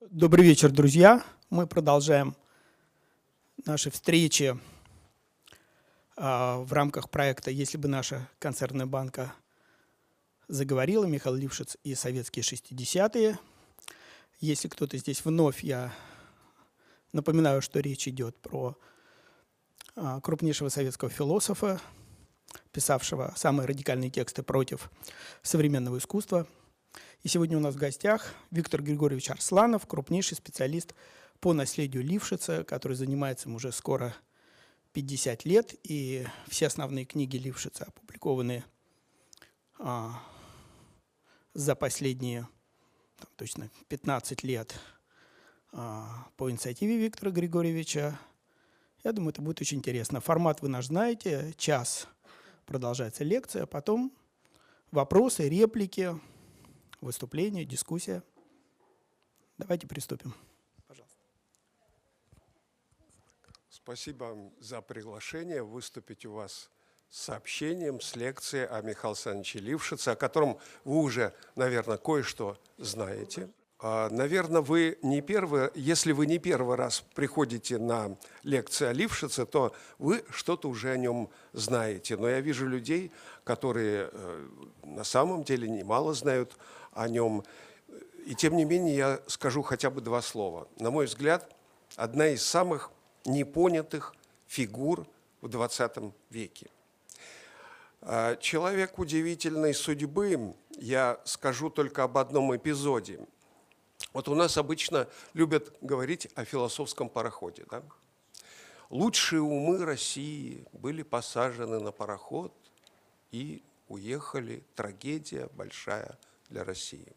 Добрый вечер, друзья. Мы продолжаем наши встречи а, в рамках проекта «Если бы наша концертная банка заговорила», Михаил Лившиц и советские 60-е. Если кто-то здесь вновь, я напоминаю, что речь идет про а, крупнейшего советского философа, писавшего самые радикальные тексты против современного искусства – и сегодня у нас в гостях Виктор Григорьевич Арсланов, крупнейший специалист по наследию Лившица, который занимается им уже скоро 50 лет, и все основные книги Лившица опубликованы а, за последние там, точно 15 лет а, по инициативе Виктора Григорьевича. Я думаю, это будет очень интересно. Формат вы наш знаете, час продолжается лекция, а потом вопросы, реплики, выступление, дискуссия. Давайте приступим. Пожалуйста. Спасибо за приглашение выступить у вас с сообщением, с лекцией о Михаиле Александровиче Лившице, о котором вы уже, наверное, кое-что знаете. А, наверное, вы не первый, если вы не первый раз приходите на лекции о Лившице, то вы что-то уже о нем знаете. Но я вижу людей, которые э, на самом деле немало знают о нем. И тем не менее я скажу хотя бы два слова. На мой взгляд, одна из самых непонятых фигур в XX веке. А, человек удивительной судьбы, я скажу только об одном эпизоде. Вот у нас обычно любят говорить о философском пароходе. Да? Лучшие умы России были посажены на пароход и уехали. Трагедия большая для России.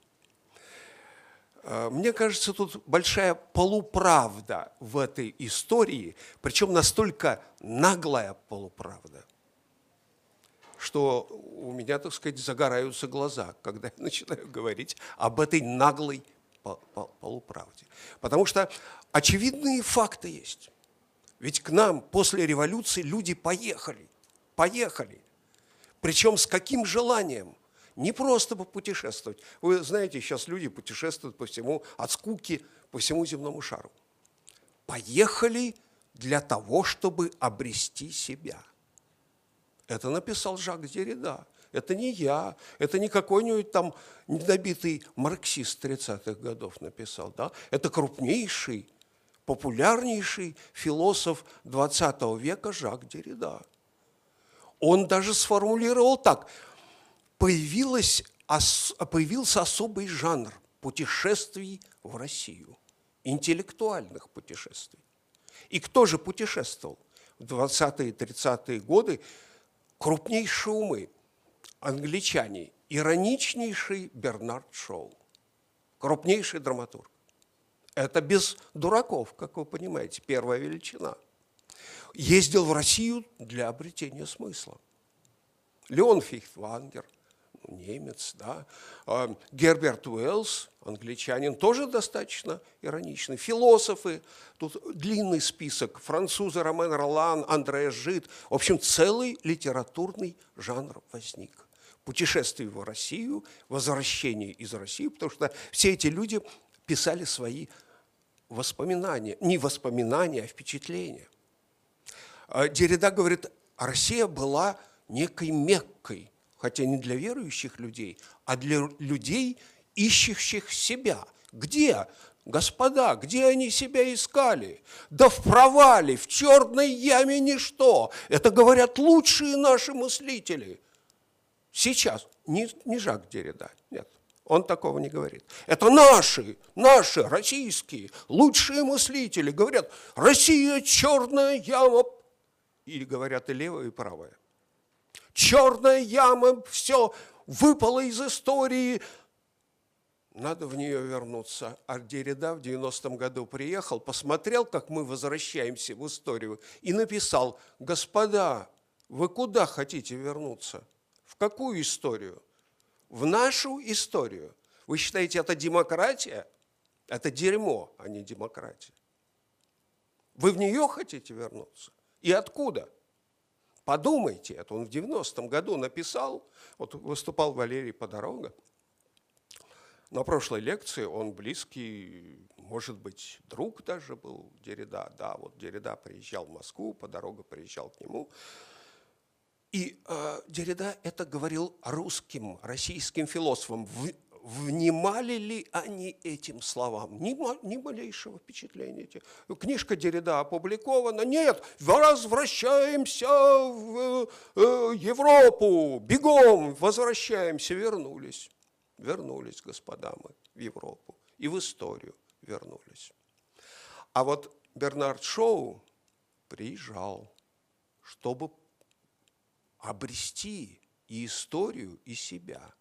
Э, мне кажется, тут большая полуправда в этой истории, причем настолько наглая полуправда, что у меня, так сказать, загораются глаза, когда я начинаю говорить об этой наглой полуправде. Потому что очевидные факты есть. Ведь к нам после революции люди поехали, поехали. Причем с каким желанием? Не просто попутешествовать. Вы знаете, сейчас люди путешествуют по всему, от скуки по всему земному шару. Поехали для того, чтобы обрести себя. Это написал Жак Деррида. Это не я, это не какой-нибудь там недобитый марксист 30-х годов написал. Да? Это крупнейший, популярнейший философ 20 века Жак Деррида. Он даже сформулировал так – появился особый жанр путешествий в Россию, интеллектуальных путешествий. И кто же путешествовал? В 20-е 30-е годы крупнейшие умы, англичане, ироничнейший Бернард Шоу, крупнейший драматург. Это без дураков, как вы понимаете, первая величина. Ездил в Россию для обретения смысла. Леон Фихтвангер – немец, да. А, Герберт Уэллс, англичанин, тоже достаточно ироничный. Философы, тут длинный список, французы Ромен Ролан, Андреа Жид. В общем, целый литературный жанр возник. Путешествие в Россию, возвращение из России, потому что все эти люди писали свои воспоминания, не воспоминания, а впечатления. А, Деррида говорит, Россия была некой Меккой, хотя не для верующих людей, а для людей, ищущих себя. Где? Господа, где они себя искали? Да в провале, в черной яме ничто. Это говорят лучшие наши мыслители. Сейчас, не, не Жак Деррида, нет, он такого не говорит. Это наши, наши, российские, лучшие мыслители говорят, Россия черная яма. Или говорят и левая, и правая черная яма, все выпало из истории. Надо в нее вернуться. А Деррида в 90-м году приехал, посмотрел, как мы возвращаемся в историю, и написал, господа, вы куда хотите вернуться? В какую историю? В нашу историю. Вы считаете, это демократия? Это дерьмо, а не демократия. Вы в нее хотите вернуться? И откуда? Подумайте, это он в 90-м году написал, вот выступал Валерий Подорога, На прошлой лекции он близкий, может быть, друг даже был Дерида. Да, вот Дерида приезжал в Москву, по дороге приезжал к нему. И э, Дерида это говорил русским, российским философам. В, внимали ли они этим словам? Ни, ни малейшего впечатления. Книжка Дерида опубликована. Нет, возвращаемся в э, Европу, бегом, возвращаемся, вернулись. Вернулись, господа мы, в Европу. И в историю вернулись. А вот Бернард Шоу приезжал, чтобы обрести и историю, и себя.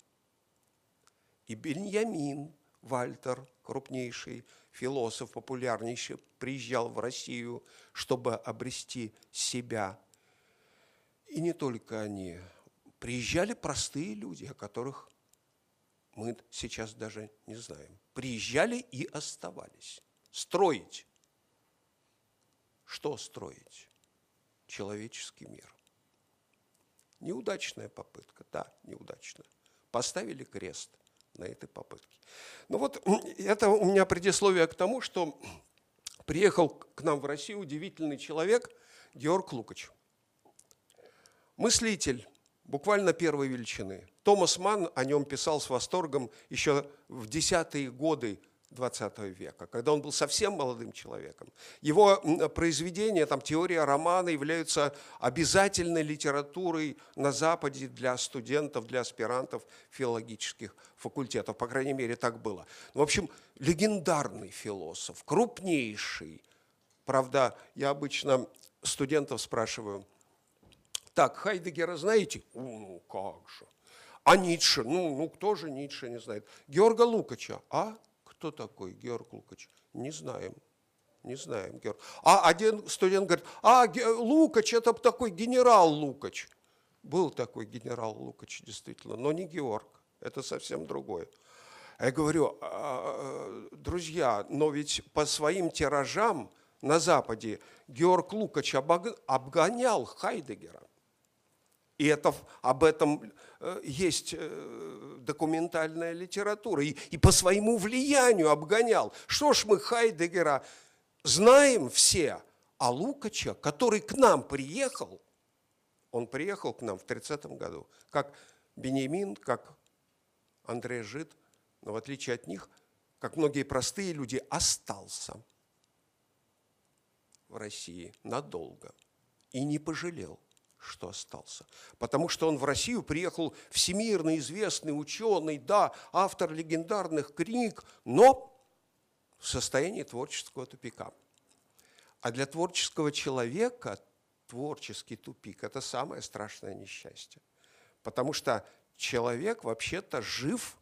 И Беньямин Вальтер, крупнейший философ, популярнейший, приезжал в Россию, чтобы обрести себя. И не только они. Приезжали простые люди, о которых мы сейчас даже не знаем. Приезжали и оставались. Строить. Что строить? Человеческий мир. Неудачная попытка, да, неудачная. Поставили крест на этой попытке. Ну вот это у меня предисловие к тому, что приехал к нам в Россию удивительный человек Георг Лукач. Мыслитель, буквально первой величины. Томас Ман о нем писал с восторгом еще в десятые годы XX века, когда он был совсем молодым человеком. Его произведения, там, теория романа являются обязательной литературой на Западе для студентов, для аспирантов филологических факультетов. По крайней мере, так было. В общем, легендарный философ, крупнейший. Правда, я обычно студентов спрашиваю, так, Хайдегера знаете? Ну, как же. А Ницше? Ну, ну, кто же Ницше не знает? Георга Лукача? А? Кто такой Георг Лукач? Не знаем. Не знаем, Георг. А один студент говорит, а Лукач, это такой генерал Лукач. Был такой генерал Лукач, действительно, но не Георг. Это совсем другое. Я говорю, «А, друзья, но ведь по своим тиражам на Западе Георг Лукач обгонял Хайдегера. И это, об этом э, есть э, документальная литература. И, и по своему влиянию обгонял. Что ж мы Хайдегера знаем все, а Лукача, который к нам приехал, он приехал к нам в 30-м году, как Бенемин, как Андрей Жид, но в отличие от них, как многие простые люди, остался в России надолго и не пожалел – что остался. Потому что он в Россию приехал всемирно известный ученый, да, автор легендарных книг, но в состоянии творческого тупика. А для творческого человека творческий тупик – это самое страшное несчастье. Потому что человек вообще-то жив,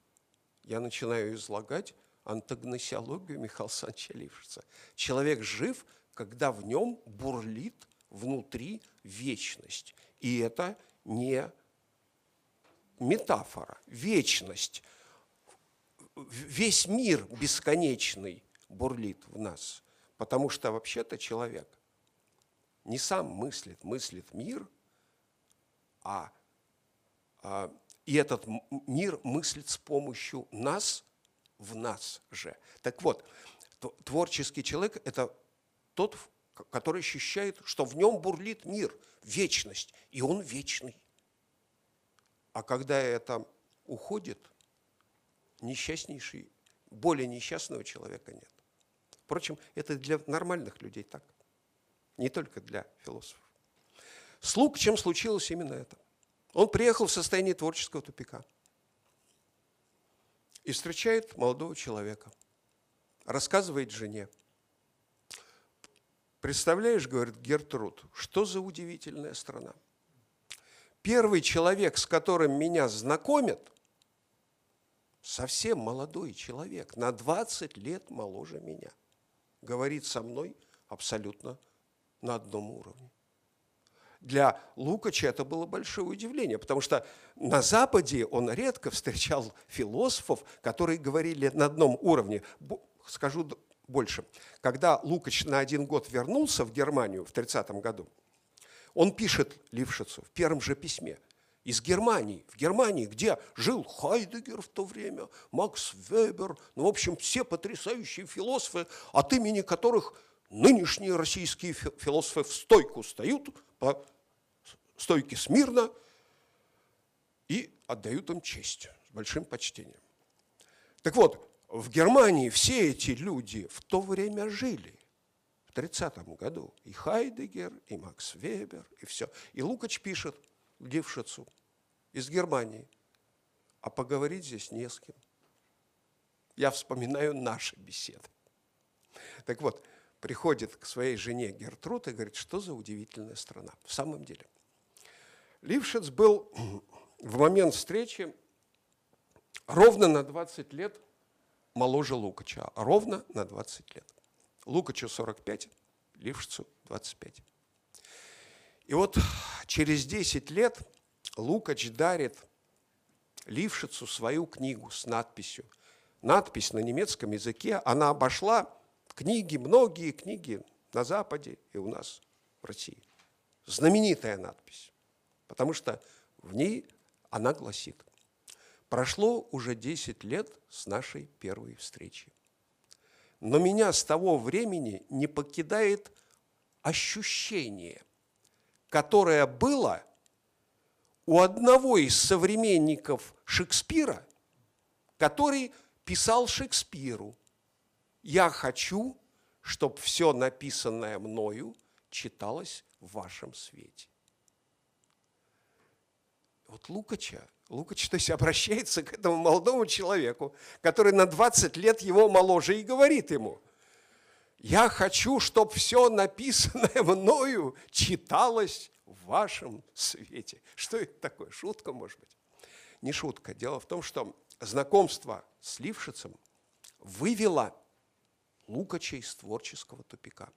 я начинаю излагать антагносиологию Михаила Лившица. Человек жив, когда в нем бурлит внутри вечность. И это не метафора, вечность. Весь мир бесконечный бурлит в нас, потому что вообще-то человек не сам мыслит, мыслит мир, а, а и этот мир мыслит с помощью нас в нас же. Так вот, творческий человек – это тот, который ощущает, что в нем бурлит мир, вечность, и он вечный. А когда это уходит, несчастнейший, более несчастного человека нет. Впрочем, это для нормальных людей так, не только для философов. Слуг, чем случилось именно это. Он приехал в состоянии творческого тупика и встречает молодого человека, рассказывает жене – Представляешь, говорит Гертруд, что за удивительная страна. Первый человек, с которым меня знакомят, совсем молодой человек, на 20 лет моложе меня, говорит со мной абсолютно на одном уровне. Для Лукача это было большое удивление, потому что на Западе он редко встречал философов, которые говорили на одном уровне. Скажу больше. Когда Лукач на один год вернулся в Германию в 30 году, он пишет Лившицу в первом же письме, из Германии. В Германии, где жил Хайдегер в то время, Макс Вебер, ну, в общем, все потрясающие философы, от имени которых нынешние российские философы в стойку встают, по стойке смирно, и отдают им честь с большим почтением. Так вот, в Германии все эти люди в то время жили. В 30 году и Хайдегер, и Макс Вебер, и все. И Лукач пишет Гившицу из Германии, а поговорить здесь не с кем. Я вспоминаю наши беседы. Так вот, приходит к своей жене Гертруд и говорит, что за удивительная страна. В самом деле. Лившиц был в момент встречи ровно на 20 лет моложе Лукача, ровно на 20 лет. Лукачу 45, Лившицу 25. И вот через 10 лет Лукач дарит Лившицу свою книгу с надписью. Надпись на немецком языке, она обошла книги, многие книги на Западе и у нас в России. Знаменитая надпись, потому что в ней она гласит, прошло уже 10 лет с нашей первой встречи. Но меня с того времени не покидает ощущение, которое было у одного из современников Шекспира, который писал Шекспиру, «Я хочу, чтобы все написанное мною читалось в вашем свете». Вот Лукача Лукач, то есть обращается к этому молодому человеку, который на 20 лет его моложе, и говорит ему, я хочу, чтобы все написанное мною читалось в вашем свете. Что это такое? Шутка, может быть? Не шутка. Дело в том, что знакомство с Лившицем вывело Лукача из творческого тупика.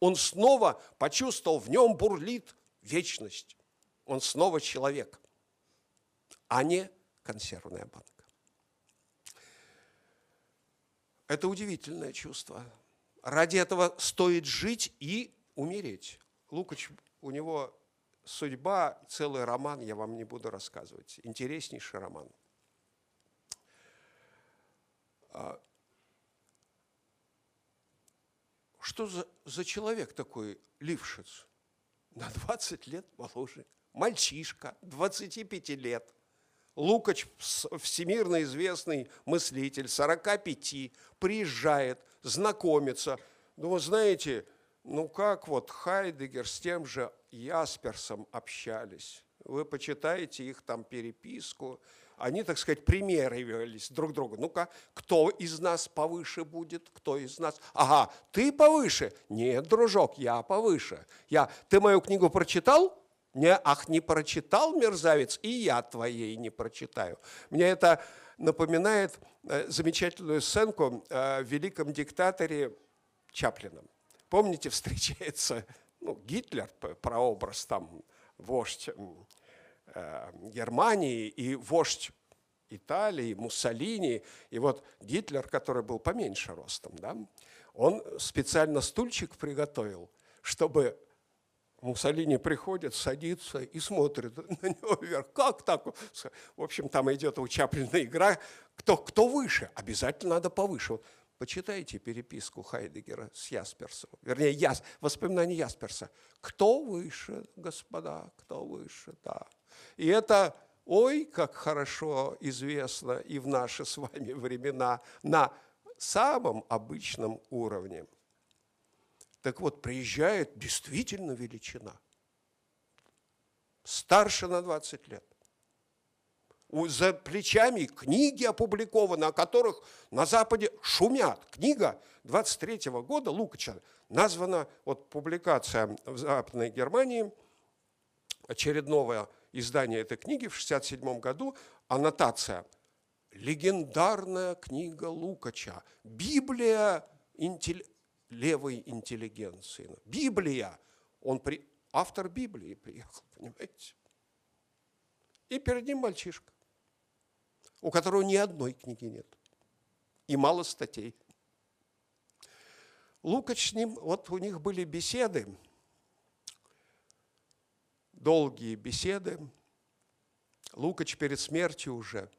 Он снова почувствовал, в нем бурлит вечность. Он снова человек – а не консервная банка. Это удивительное чувство. Ради этого стоит жить и умереть. Лукач, у него судьба, целый роман, я вам не буду рассказывать. Интереснейший роман. А, что за, за человек такой Лившиц? На 20 лет моложе. Мальчишка, 25 лет. Лукач, всемирно известный мыслитель, 45, приезжает, знакомится. Ну, вы знаете, ну как вот Хайдегер с тем же Ясперсом общались. Вы почитаете их там переписку, они, так сказать, примеривались друг другу. Ну-ка, кто из нас повыше будет, кто из нас... Ага, ты повыше? Нет, дружок, я повыше. Я... Ты мою книгу прочитал? Не, ах, не прочитал мерзавец, и я твоей не прочитаю. Мне это напоминает э, замечательную сценку э, в великом диктаторе Чаплина. Помните, встречается ну, Гитлер, прообраз там, вождь э, Германии и вождь Италии, Муссолини. И вот Гитлер, который был поменьше ростом, да, он специально стульчик приготовил, чтобы Муссолини приходит, садится и смотрит на него вверх. Как так? В общем, там идет у Чаплина игра. Кто, кто выше? Обязательно надо повыше. Вот почитайте переписку Хайдегера с Ясперсом. Вернее, Яс, воспоминания Ясперса. Кто выше, господа, кто выше, да. И это, ой, как хорошо известно и в наши с вами времена на самом обычном уровне – так вот, приезжает действительно величина. Старше на 20 лет. За плечами книги опубликованы, о которых на Западе шумят. Книга 23 -го года Лукача названа, вот публикация в Западной Германии, очередное издание этой книги в 67 году, аннотация «Легендарная книга Лукача. Библия интеллектуальная левой интеллигенции. Библия, он при... автор Библии приехал, понимаете? И перед ним мальчишка, у которого ни одной книги нет и мало статей. Лукач с ним, вот у них были беседы, долгие беседы, Лукач перед смертью уже,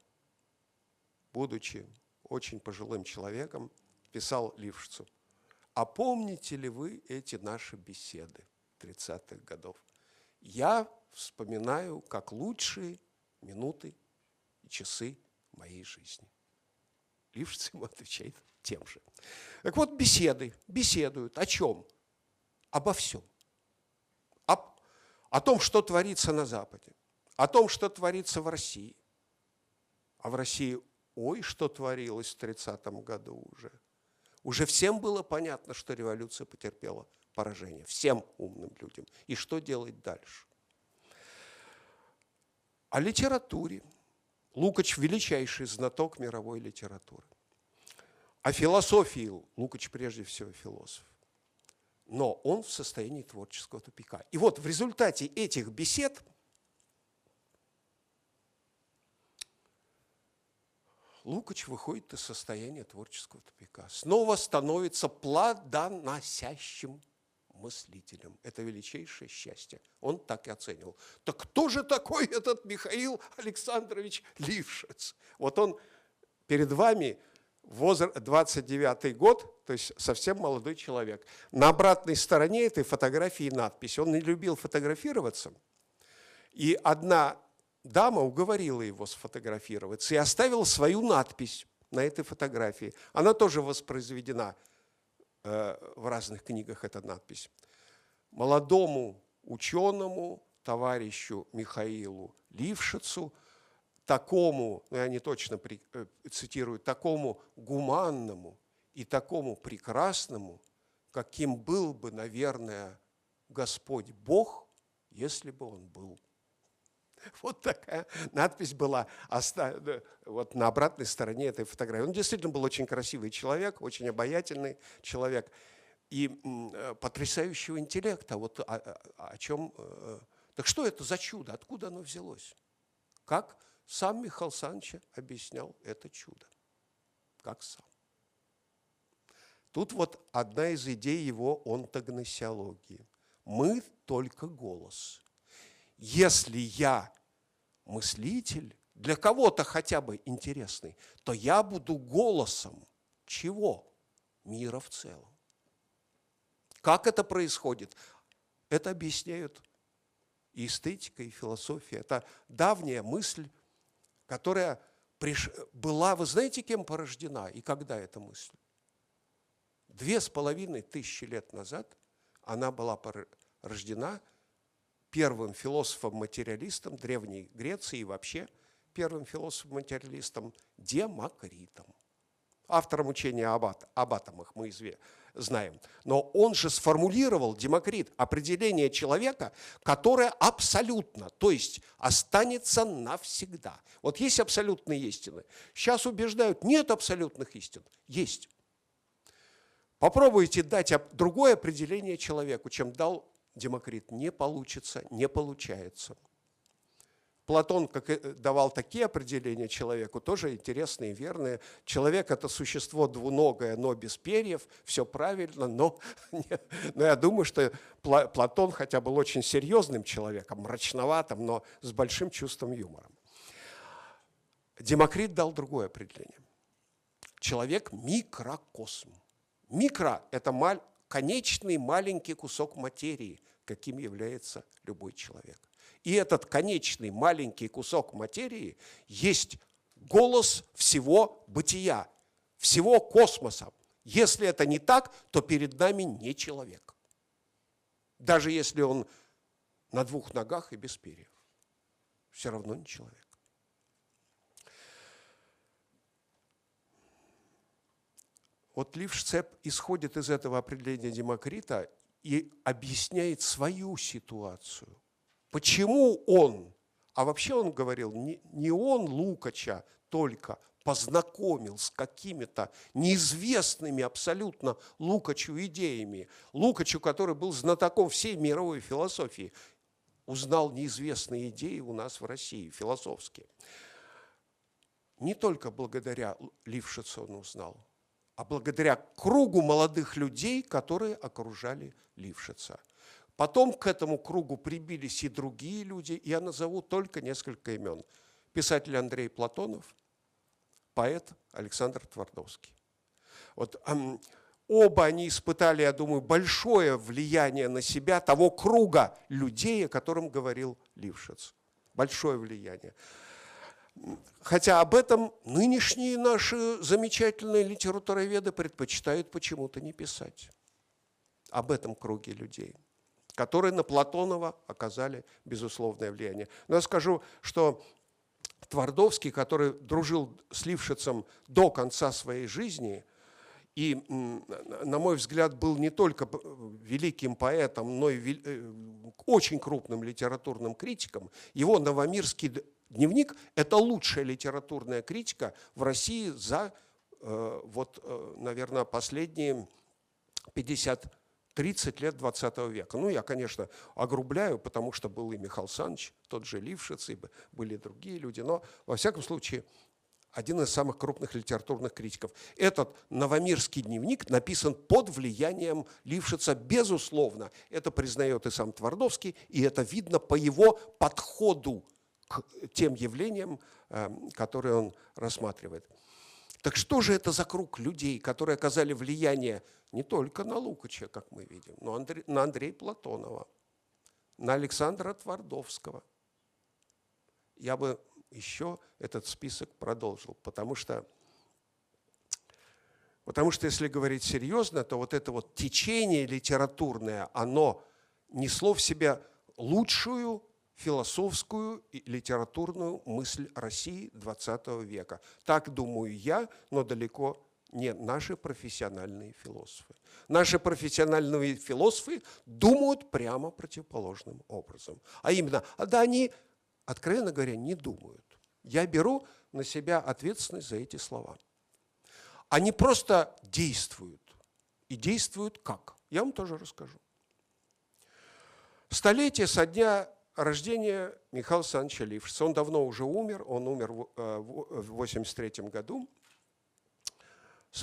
будучи очень пожилым человеком, писал Лившицу, а помните ли вы эти наши беседы 30-х годов? Я вспоминаю как лучшие минуты и часы моей жизни. Лившиц ему отвечает тем же. Так вот, беседы, беседуют о чем? Обо всем. О, о том, что творится на Западе, о том, что творится в России. А в России, ой, что творилось в 30-м году уже. Уже всем было понятно, что революция потерпела поражение. Всем умным людям. И что делать дальше? О литературе. Лукач – величайший знаток мировой литературы. О философии Лукач прежде всего философ. Но он в состоянии творческого тупика. И вот в результате этих бесед Лукач выходит из состояния творческого тупика. Снова становится плодоносящим мыслителем. Это величайшее счастье. Он так и оценивал. Так кто же такой этот Михаил Александрович Лившиц? Вот он перед вами возраст 29 год, то есть совсем молодой человек. На обратной стороне этой фотографии надпись. Он не любил фотографироваться. И одна дама уговорила его сфотографироваться и оставила свою надпись на этой фотографии. Она тоже воспроизведена э, в разных книгах, эта надпись. Молодому ученому, товарищу Михаилу Лившицу – такому, ну, я не точно э, цитирую, такому гуманному и такому прекрасному, каким был бы, наверное, Господь Бог, если бы Он был. Вот такая надпись была вот на обратной стороне этой фотографии. Он действительно был очень красивый человек, очень обаятельный человек и э, потрясающего интеллекта. Вот о, о, о чем... Э, так что это за чудо? Откуда оно взялось? Как сам Михаил Санч объяснял это чудо. Как сам. Тут вот одна из идей его онтогносиологии. Мы только голос. Если я мыслитель, для кого-то хотя бы интересный, то я буду голосом чего? Мира в целом. Как это происходит? Это объясняют и эстетика, и философия. Это давняя мысль которая приш... была, вы знаете, кем порождена и когда эта мысль? Две с половиной тысячи лет назад она была рождена первым философом-материалистом Древней Греции и вообще первым философом-материалистом Демокритом. Автором учения об, об атомах мы известны знаем. Но он же сформулировал, Демокрит, определение человека, которое абсолютно, то есть останется навсегда. Вот есть абсолютные истины. Сейчас убеждают, нет абсолютных истин. Есть. Попробуйте дать другое определение человеку, чем дал Демокрит. Не получится, не получается. Платон как давал такие определения человеку, тоже интересные, верные. Человек – это существо двуногое, но без перьев, все правильно, но, но я думаю, что Платон хотя был очень серьезным человеком, мрачноватым, но с большим чувством юмора. Демокрит дал другое определение. Человек – микрокосм. Микро – это маль, конечный маленький кусок материи, каким является любой человек. И этот конечный маленький кусок материи есть голос всего бытия, всего космоса. Если это не так, то перед нами не человек. Даже если он на двух ногах и без перьев. Все равно не человек. Вот Лившцеп исходит из этого определения Демокрита и объясняет свою ситуацию – Почему он? А вообще он говорил, не, он Лукача только познакомил с какими-то неизвестными абсолютно Лукачу идеями. Лукачу, который был знатоком всей мировой философии, узнал неизвестные идеи у нас в России, философские. Не только благодаря Лившицу он узнал, а благодаря кругу молодых людей, которые окружали Лившица Потом к этому кругу прибились и другие люди, и я назову только несколько имен. Писатель Андрей Платонов, поэт Александр Твардовский. Вот оба они испытали, я думаю, большое влияние на себя того круга людей, о котором говорил Лившиц. Большое влияние. Хотя об этом нынешние наши замечательные литературоведы предпочитают почему-то не писать. Об этом круге людей, которые на Платонова оказали безусловное влияние. Но я скажу, что Твардовский, который дружил с Лившицем до конца своей жизни, и, на мой взгляд, был не только великим поэтом, но и э, очень крупным литературным критиком, его новомирский дневник – это лучшая литературная критика в России за, э, вот, э, наверное, последние 50 30 лет 20 века. Ну, я, конечно, огрубляю, потому что был и Михаил Саныч, тот же Лившиц, и были другие люди, но, во всяком случае, один из самых крупных литературных критиков. Этот новомирский дневник написан под влиянием Лившица, безусловно. Это признает и сам Твардовский, и это видно по его подходу к тем явлениям, эм, которые он рассматривает. Так что же это за круг людей, которые оказали влияние не только на Лукача, как мы видим, но на Андрея Платонова, на Александра Твардовского? Я бы еще этот список продолжил, потому что, потому что если говорить серьезно, то вот это вот течение литературное, оно несло в себя лучшую философскую и литературную мысль России XX века. Так думаю я, но далеко не наши профессиональные философы. Наши профессиональные философы думают прямо противоположным образом. А именно, а да они, откровенно говоря, не думают. Я беру на себя ответственность за эти слова. Они просто действуют. И действуют как? Я вам тоже расскажу. Столетие со дня рождения Михаила Александровича Лившица. Он давно уже умер, он умер в 1983 э, году,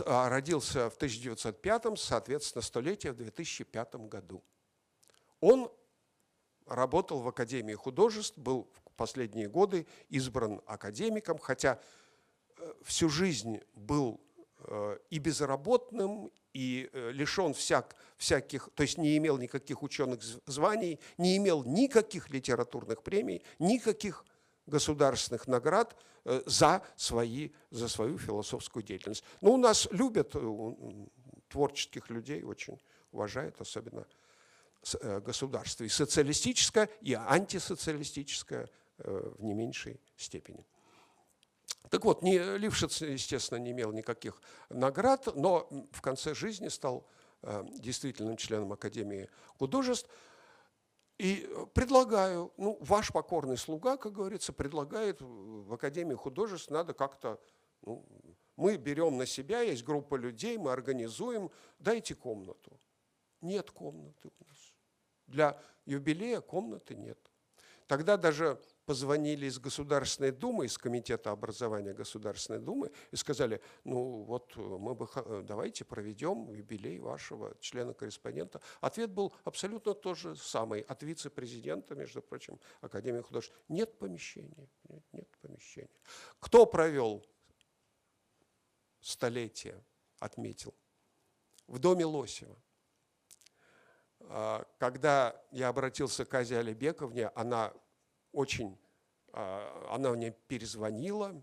а родился в 1905, соответственно, столетие в 2005 году. Он работал в Академии художеств, был в последние годы избран академиком, хотя э, всю жизнь был и безработным, и э, лишен всяк, всяких, то есть не имел никаких ученых званий, не имел никаких литературных премий, никаких государственных наград э, за, свои, за свою философскую деятельность. Но у нас любят э, творческих людей, очень уважают, особенно государство, и социалистическое, и антисоциалистическое в не меньшей степени. Так вот, не, Лившиц, естественно, не имел никаких наград, но в конце жизни стал э, действительным членом Академии художеств. И предлагаю, ну, ваш покорный слуга, как говорится, предлагает в Академии художеств, надо как-то, ну, мы берем на себя, есть группа людей, мы организуем, дайте комнату. Нет комнаты у нас. Для юбилея комнаты нет. Тогда даже позвонили из Государственной Думы, из Комитета образования Государственной Думы и сказали, ну вот э, мы бы, э, давайте проведем юбилей вашего члена-корреспондента. Ответ был абсолютно тот же самый, от вице-президента, между прочим, Академии художеств. Нет помещения, нет, нет помещения. Кто провел столетие, отметил? В доме Лосева. А, когда я обратился к Азе Алибековне, она очень а, она мне перезвонила,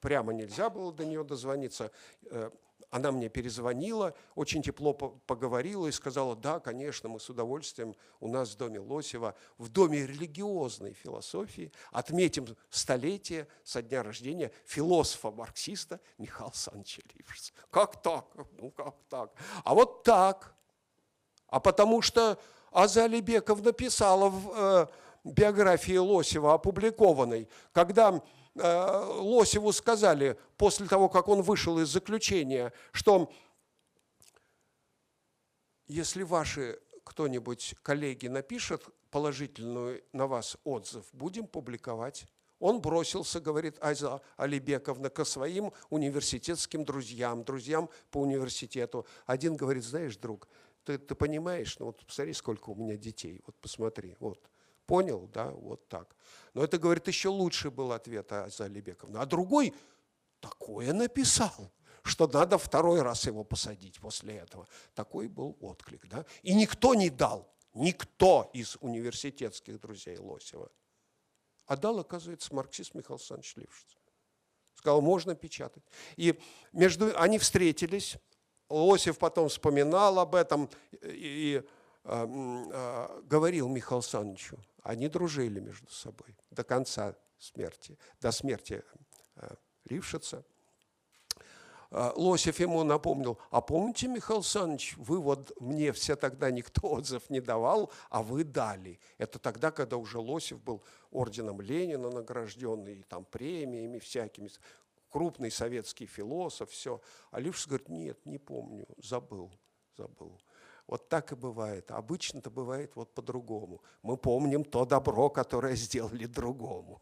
прямо нельзя было до нее дозвониться. Э, она мне перезвонила, очень тепло поговорила и сказала, да, конечно, мы с удовольствием у нас в доме Лосева, в доме религиозной философии отметим столетие со дня рождения философа-марксиста Михаила Александровича Лившица. Как так? Ну, как так? А вот так. А потому что Азали Беков написала в э, биографии Лосева опубликованной, когда э, Лосеву сказали, после того, как он вышел из заключения, что если ваши кто-нибудь, коллеги, напишет положительную на вас отзыв, будем публиковать. Он бросился, говорит Айза Алибековна, к своим университетским друзьям, друзьям по университету. Один говорит, знаешь, друг, ты, ты понимаешь, ну вот посмотри, сколько у меня детей, вот посмотри, вот. Понял, да, вот так. Но это, говорит, еще лучше был ответ Аза Алибековна. А другой такое написал, что надо второй раз его посадить после этого. Такой был отклик, да. И никто не дал, никто из университетских друзей Лосева. А дал, оказывается, марксист Михаил Александрович Лившиц. Сказал, можно печатать. И между, они встретились, Лосев потом вспоминал об этом и, и э, э, говорил Михаилу Александровичу, они дружили между собой до конца смерти, до смерти э, Лившица. Э, Лосев ему напомнил, а помните, Михаил Александрович, вы вот мне все тогда никто отзыв не давал, а вы дали. Это тогда, когда уже Лосев был орденом Ленина награжденный, и там премиями всякими, крупный советский философ, все. А Лившиц говорит, нет, не помню, забыл, забыл. Вот так и бывает. Обычно-то бывает вот по-другому. Мы помним то добро, которое сделали другому.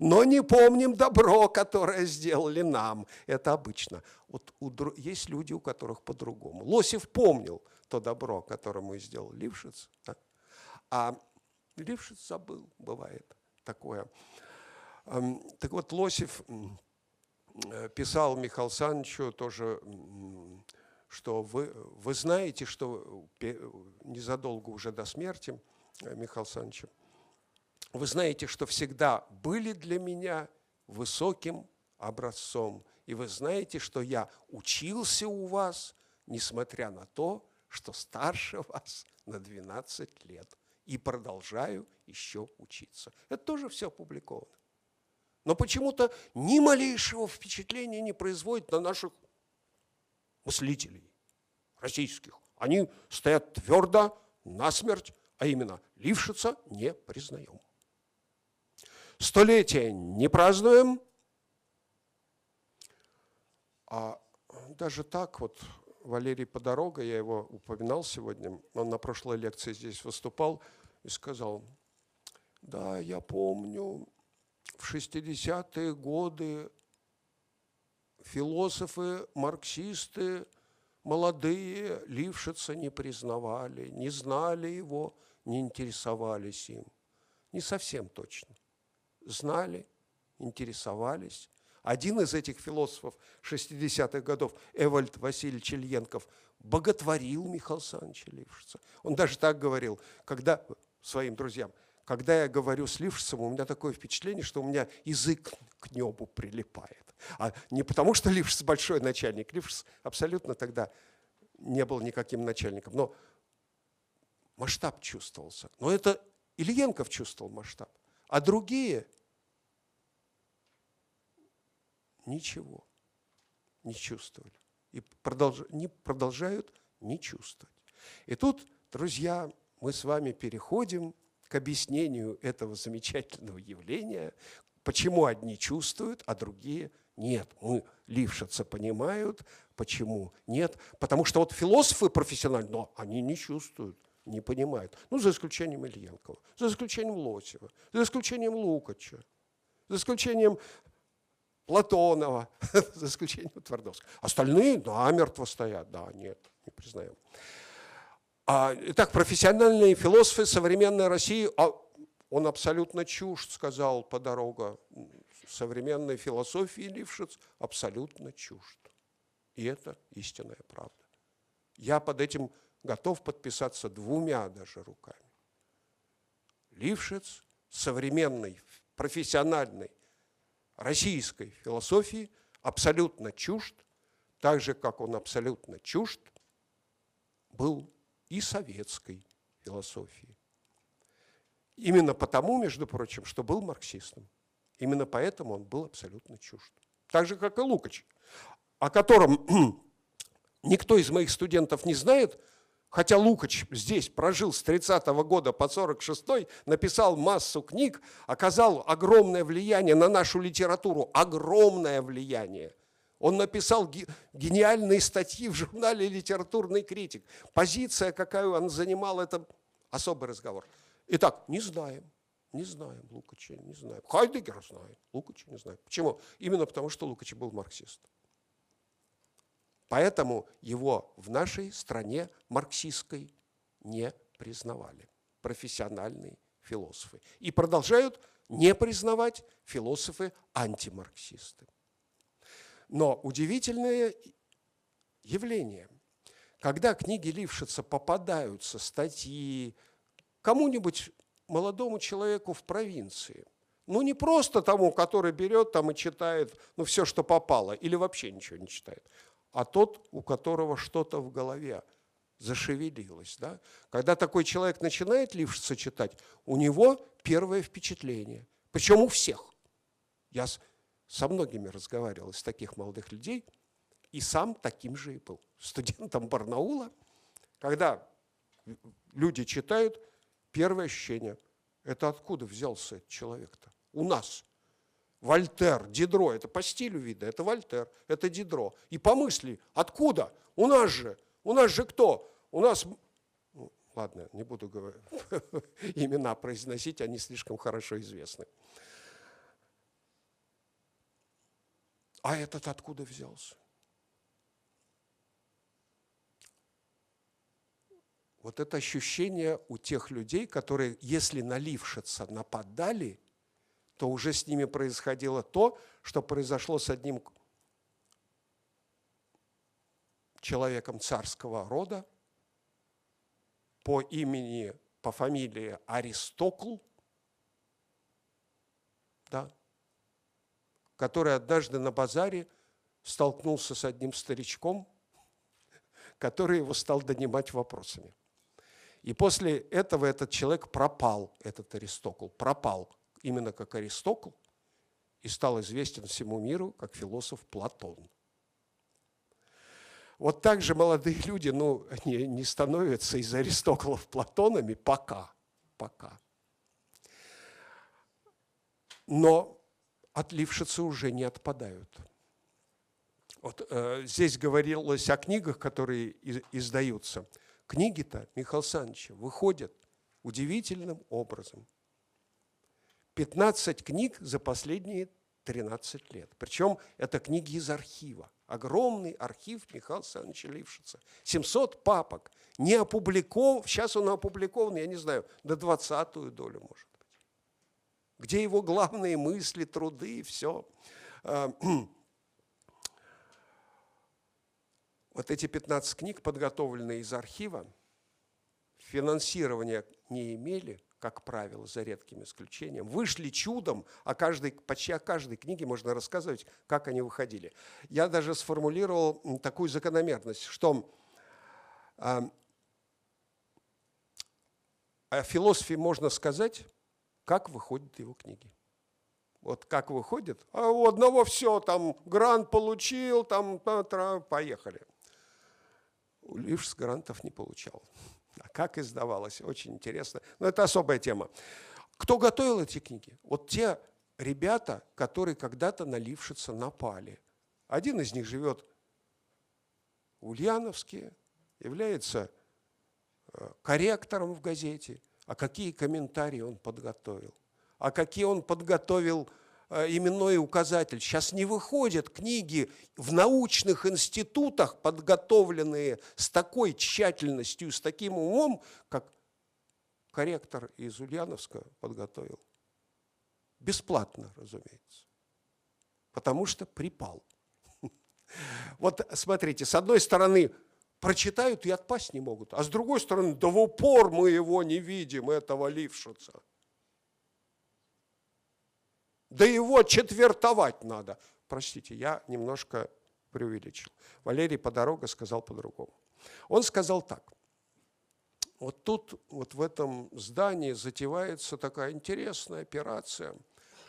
Но не помним добро, которое сделали нам. Это обычно. Вот у, есть люди, у которых по-другому. Лосев помнил то добро, которое мы сделал Лившиц. Да? А Лившиц забыл, бывает такое. Так вот, Лосев э, писал Михаилу Александровичу тоже что вы, вы знаете, что незадолго уже до смерти э, Михаила Александровича, вы знаете, что всегда были для меня высоким образцом. И вы знаете, что я учился у вас, несмотря на то, что старше вас на 12 лет. И продолжаю еще учиться. Это тоже все опубликовано. Но почему-то ни малейшего впечатления не производит на наших мыслителей российских. Они стоят твердо, насмерть, а именно Лившица не признаем. Столетие не празднуем, а даже так вот Валерий Подорога, я его упоминал сегодня, он на прошлой лекции здесь выступал и сказал, да, я помню, в 60-е годы философы, марксисты, молодые Лившица не признавали, не знали его, не интересовались им. Не совсем точно. Знали, интересовались. Один из этих философов 60-х годов, Эвальд Васильевич Ильенков, боготворил Михаила Александровича Лившица. Он даже так говорил, когда своим друзьям, когда я говорю с Лившицем, у меня такое впечатление, что у меня язык к небу прилипает. А не потому, что Лившиц большой начальник. Лившиц абсолютно тогда не был никаким начальником. Но масштаб чувствовался. Но это Ильенков чувствовал масштаб. А другие ничего не чувствовали. И продолж... не продолжают не чувствовать. И тут, друзья, мы с вами переходим к объяснению этого замечательного явления, почему одни чувствуют, а другие нет, мы лившица понимают. Почему? Нет. Потому что вот философы профессиональные, но они не чувствуют, не понимают. Ну, за исключением Ильенкова, за исключением Лосева, за исключением Лукача, за исключением Платонова, за исключением Твардовского. Остальные намертво стоят. Да, нет, не признаем. А, итак, профессиональные философы современной России, а он абсолютно чужд, сказал по дорога современной философии Лившиц абсолютно чужд. И это истинная правда. Я под этим готов подписаться двумя даже руками. Лившиц современной, профессиональной российской философии абсолютно чужд, так же, как он абсолютно чужд был и советской философии. Именно потому, между прочим, что был марксистом. Именно поэтому он был абсолютно чужд. Так же, как и Лукач, о котором никто из моих студентов не знает, хотя Лукач здесь прожил с 30 -го года по 46 написал массу книг, оказал огромное влияние на нашу литературу, огромное влияние. Он написал гениальные статьи в журнале «Литературный критик». Позиция, какая он занимал, это особый разговор. Итак, не знаем. Не знаем Лукача, не знаем. Хайдегера знаем, Лукача не знаем. Почему? Именно потому, что Лукач был марксист. Поэтому его в нашей стране марксистской не признавали профессиональные философы. И продолжают не признавать философы-антимарксисты. Но удивительное явление, когда книги Лившица попадаются, статьи, кому-нибудь молодому человеку в провинции, ну не просто тому, который берет там и читает ну, все, что попало, или вообще ничего не читает, а тот, у которого что-то в голове зашевелилось. Да? Когда такой человек начинает Лившица читать, у него первое впечатление, причем у всех. Я со многими разговаривал из таких молодых людей, и сам таким же и был. Студентом Барнаула, когда люди читают, первое ощущение – это откуда взялся этот человек-то? У нас. Вольтер, Дидро, это по стилю видно, это Вольтер, это Дидро. И по мысли, откуда? У нас же, у нас же кто? У нас, ну, ладно, не буду имена произносить, они слишком хорошо известны. А этот откуда взялся? Вот это ощущение у тех людей, которые, если налившица нападали, то уже с ними происходило то, что произошло с одним человеком царского рода по имени, по фамилии Аристокл, да, который однажды на базаре столкнулся с одним старичком, который его стал донимать вопросами. И после этого этот человек пропал, этот Аристокл, пропал именно как Аристокл и стал известен всему миру как философ Платон. Вот так же молодые люди ну, не, не становятся из Аристоклов Платонами пока. пока. Но от Лившица уже не отпадают. Вот э, здесь говорилось о книгах, которые из, издаются. Книги-то Михаила Александровича выходят удивительным образом. 15 книг за последние 13 лет. Причем это книги из архива. Огромный архив Михаила Александровича Лившица. 700 папок. Не опубликован, сейчас он опубликован, я не знаю, до 20-ю долю, может быть. Где его главные мысли, труды и все. А, вот эти 15 книг, подготовленные из архива, финансирования не имели, как правило, за редким исключением, вышли чудом, а каждой, почти о каждой книге можно рассказывать, как они выходили. Я даже сформулировал такую закономерность, что э, о философии можно сказать, как выходят его книги. Вот как выходит, а у одного все, там грант получил, там поехали. Лишь грантов не получал. А как издавалось, очень интересно. Но это особая тема. Кто готовил эти книги? Вот те ребята, которые когда-то на Лившица напали. Один из них живет в Ульяновске, является э, корректором в газете. А какие комментарии он подготовил? А какие он подготовил именной указатель. Сейчас не выходят книги в научных институтах, подготовленные с такой тщательностью, с таким умом, как корректор из Ульяновска подготовил. Бесплатно, разумеется. Потому что припал. Вот смотрите, с одной стороны, прочитают и отпасть не могут, а с другой стороны, да в упор мы его не видим, этого лившица – да его четвертовать надо. Простите, я немножко преувеличил. Валерий Подорога сказал по-другому. Он сказал так. Вот тут, вот в этом здании затевается такая интересная операция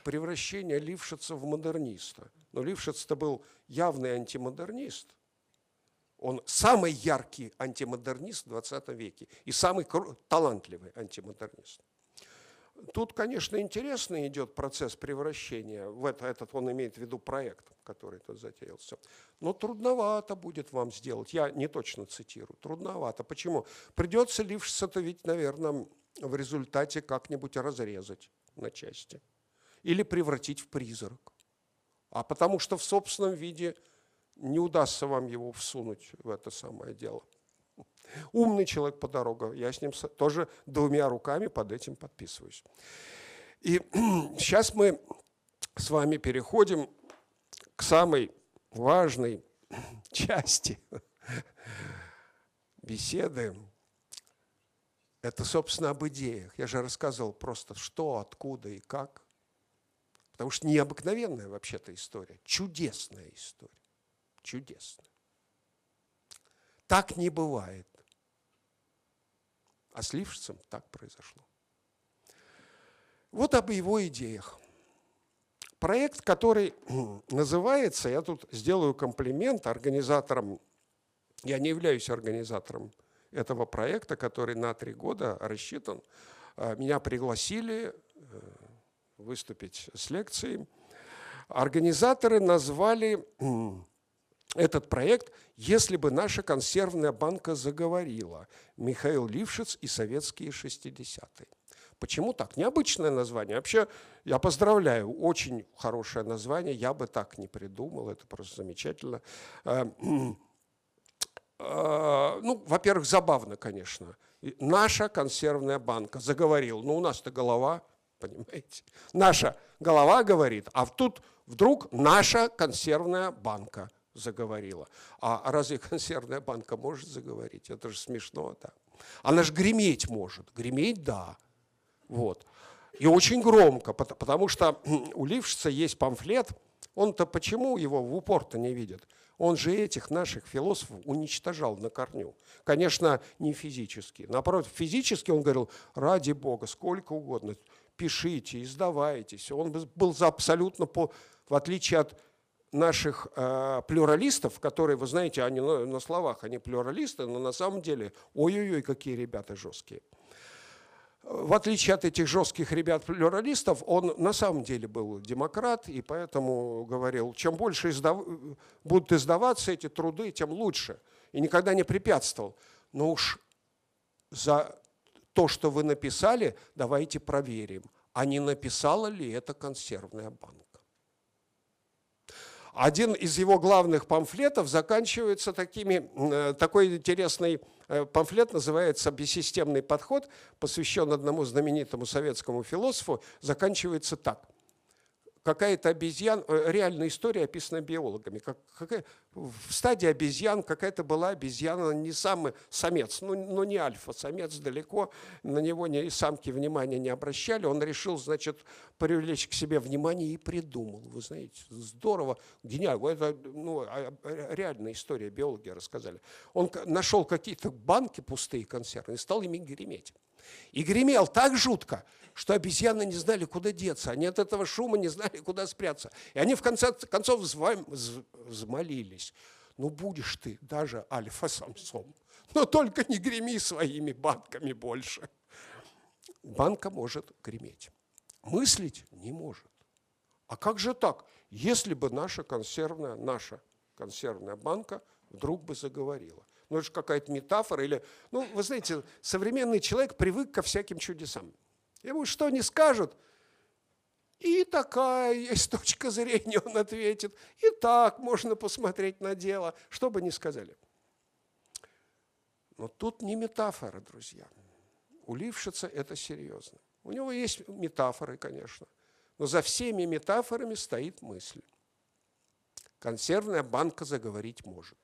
превращения Лившица в модерниста. Но Лившиц-то был явный антимодернист. Он самый яркий антимодернист в 20 веке и самый талантливый антимодернист. Тут, конечно, интересный идет процесс превращения. В это, этот он имеет в виду проект, который тут затеялся. Но трудновато будет вам сделать. Я не точно цитирую. Трудновато. Почему? Придется Лившица-то ведь, наверное, в результате как-нибудь разрезать на части. Или превратить в призрак. А потому что в собственном виде не удастся вам его всунуть в это самое дело. Умный человек по дорогам, я с ним тоже двумя руками под этим подписываюсь. И сейчас мы с вами переходим к самой важной части беседы. Это, собственно, об идеях. Я же рассказывал просто что, откуда и как. Потому что необыкновенная вообще-то история, чудесная история, чудесная. Так не бывает. А с Лившицем так произошло. Вот об его идеях. Проект, который называется, я тут сделаю комплимент организаторам, я не являюсь организатором этого проекта, который на три года рассчитан. А, меня пригласили э, выступить с лекцией. Организаторы назвали этот проект «Если бы наша консервная банка заговорила» Михаил Лившиц и советские 60-е. Почему так? Необычное название. Вообще, я поздравляю, очень хорошее название. Я бы так не придумал, это просто замечательно. Э, э, ну, во-первых, забавно, конечно. Наша консервная банка заговорил. Ну, у нас-то голова, понимаете? Наша голова говорит, а тут вдруг наша консервная банка заговорила. А разве консервная банка может заговорить? Это же смешно, да. Она же греметь может. Греметь – да. Вот. И очень громко, потому что у Лившица есть памфлет. Он-то почему его в упор-то не видит? Он же этих наших философов уничтожал на корню. Конечно, не физически. Напротив, физически он говорил, ради Бога, сколько угодно, пишите, издавайтесь. Он был за абсолютно, по, в отличие от наших э, плюралистов, которые, вы знаете, они на, словах, они плюралисты, но на самом деле, ой-ой-ой, какие ребята жесткие. В отличие от этих жестких ребят-плюралистов, он на самом деле был демократ, и поэтому говорил, чем больше издав... будут издаваться эти труды, тем лучше. И никогда не препятствовал. Но уж за то, что вы написали, давайте проверим, а не написала ли это консервная банка. Один из его главных памфлетов заканчивается такими, э, такой интересный э, памфлет, называется «Бессистемный подход», посвящен одному знаменитому советскому философу, заканчивается так какая-то обезьян, э, реальная история описана биологами, как, какая, в стадии обезьян какая-то была обезьяна, не самый самец, ну, ну не альфа-самец далеко, на него не, самки внимания не обращали, он решил, значит, привлечь к себе внимание и придумал, вы знаете, здорово, гениально, это ну, а, реальная история, биологи рассказали. Он нашел какие-то банки пустые консервные, стал ими греметь. И гремел так жутко, что обезьяны не знали, куда деться. Они от этого шума не знали, куда спрятаться. И они в конце концов взмолились. Ну, будешь ты даже альфа-самцом, но только не греми своими банками больше. Банка может греметь. Мыслить не может. А как же так? Если бы наша консервная, наша консервная банка вдруг бы заговорила. Ну, это же какая-то метафора. Или, ну, вы знаете, современный человек привык ко всяким чудесам. Ему что не скажут, и такая есть точка зрения, он ответит. И так можно посмотреть на дело, что бы ни сказали. Но тут не метафора, друзья. У Лившица это серьезно. У него есть метафоры, конечно. Но за всеми метафорами стоит мысль. Консервная банка заговорить может.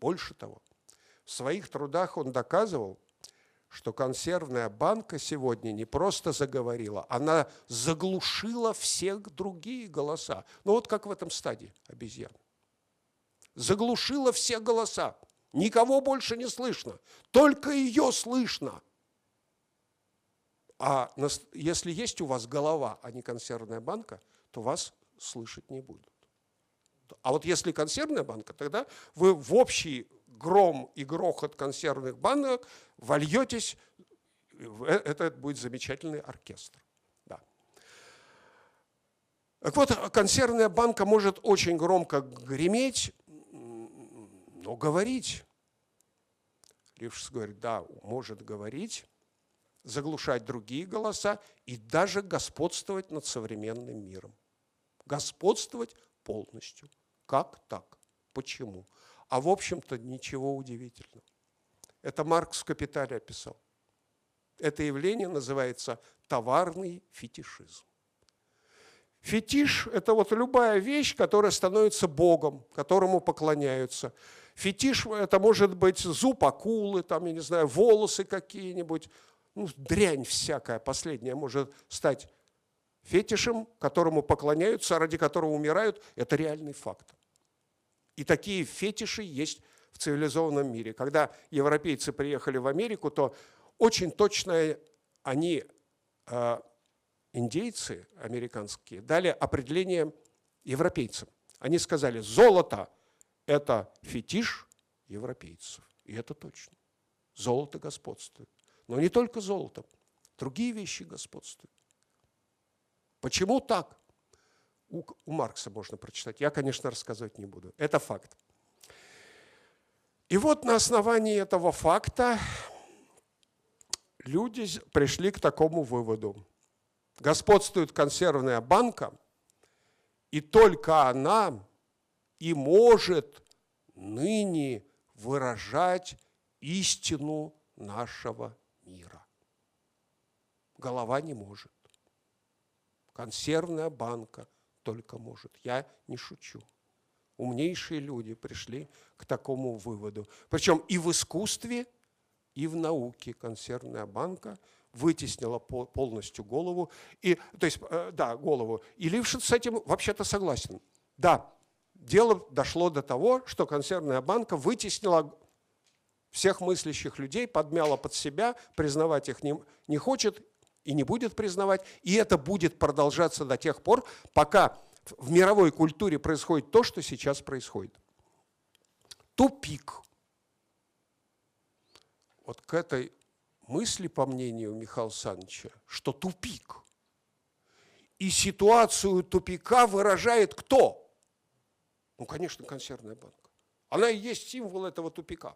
Больше того, в своих трудах он доказывал, что консервная банка сегодня не просто заговорила, она заглушила всех другие голоса. Ну вот как в этом стадии обезьян. Заглушила все голоса. Никого больше не слышно. Только ее слышно. А если есть у вас голова, а не консервная банка, то вас слышать не будут. А вот если консервная банка, тогда вы в общий гром и грохот консервных банок вольетесь, э, это будет замечательный оркестр. Да. Так вот, консервная банка может очень громко греметь, но говорить. Лившиц говорит, да, может говорить, заглушать другие голоса и даже господствовать над современным миром. Господствовать полностью. Как так? Почему? А в общем-то ничего удивительного. Это Маркс в «Капитале» описал. Это явление называется товарный фетишизм. Фетиш – это вот любая вещь, которая становится богом, которому поклоняются. Фетиш – это может быть зуб акулы, там, я не знаю, волосы какие-нибудь, ну, дрянь всякая последняя может стать фетишем, которому поклоняются, ради которого умирают. Это реальный факт. И такие фетиши есть в цивилизованном мире. Когда европейцы приехали в Америку, то очень точно они, э, индейцы американские, дали определение европейцам. Они сказали, золото – это фетиш европейцев. И это точно. Золото господствует. Но не только золото, другие вещи господствуют. Почему так? У, у Маркса можно прочитать. Я, конечно, рассказывать не буду. Это факт. И вот на основании этого факта люди пришли к такому выводу. Господствует консервная банка, и только она и может ныне выражать истину нашего мира. Голова не может. Консервная банка только может. Я не шучу. Умнейшие люди пришли к такому выводу. Причем и в искусстве, и в науке консервная банка вытеснила полностью голову. И, то есть, э, да, голову. И Лившин с этим вообще-то согласен. Да, дело дошло до того, что консервная банка вытеснила всех мыслящих людей, подмяла под себя, признавать их не, не хочет и не будет признавать. И это будет продолжаться до тех пор, пока в мировой культуре происходит то, что сейчас происходит. Тупик. Вот к этой мысли, по мнению Михаила Саныча, что тупик. И ситуацию тупика выражает кто? Ну, конечно, консервная банка. Она и есть символ этого тупика.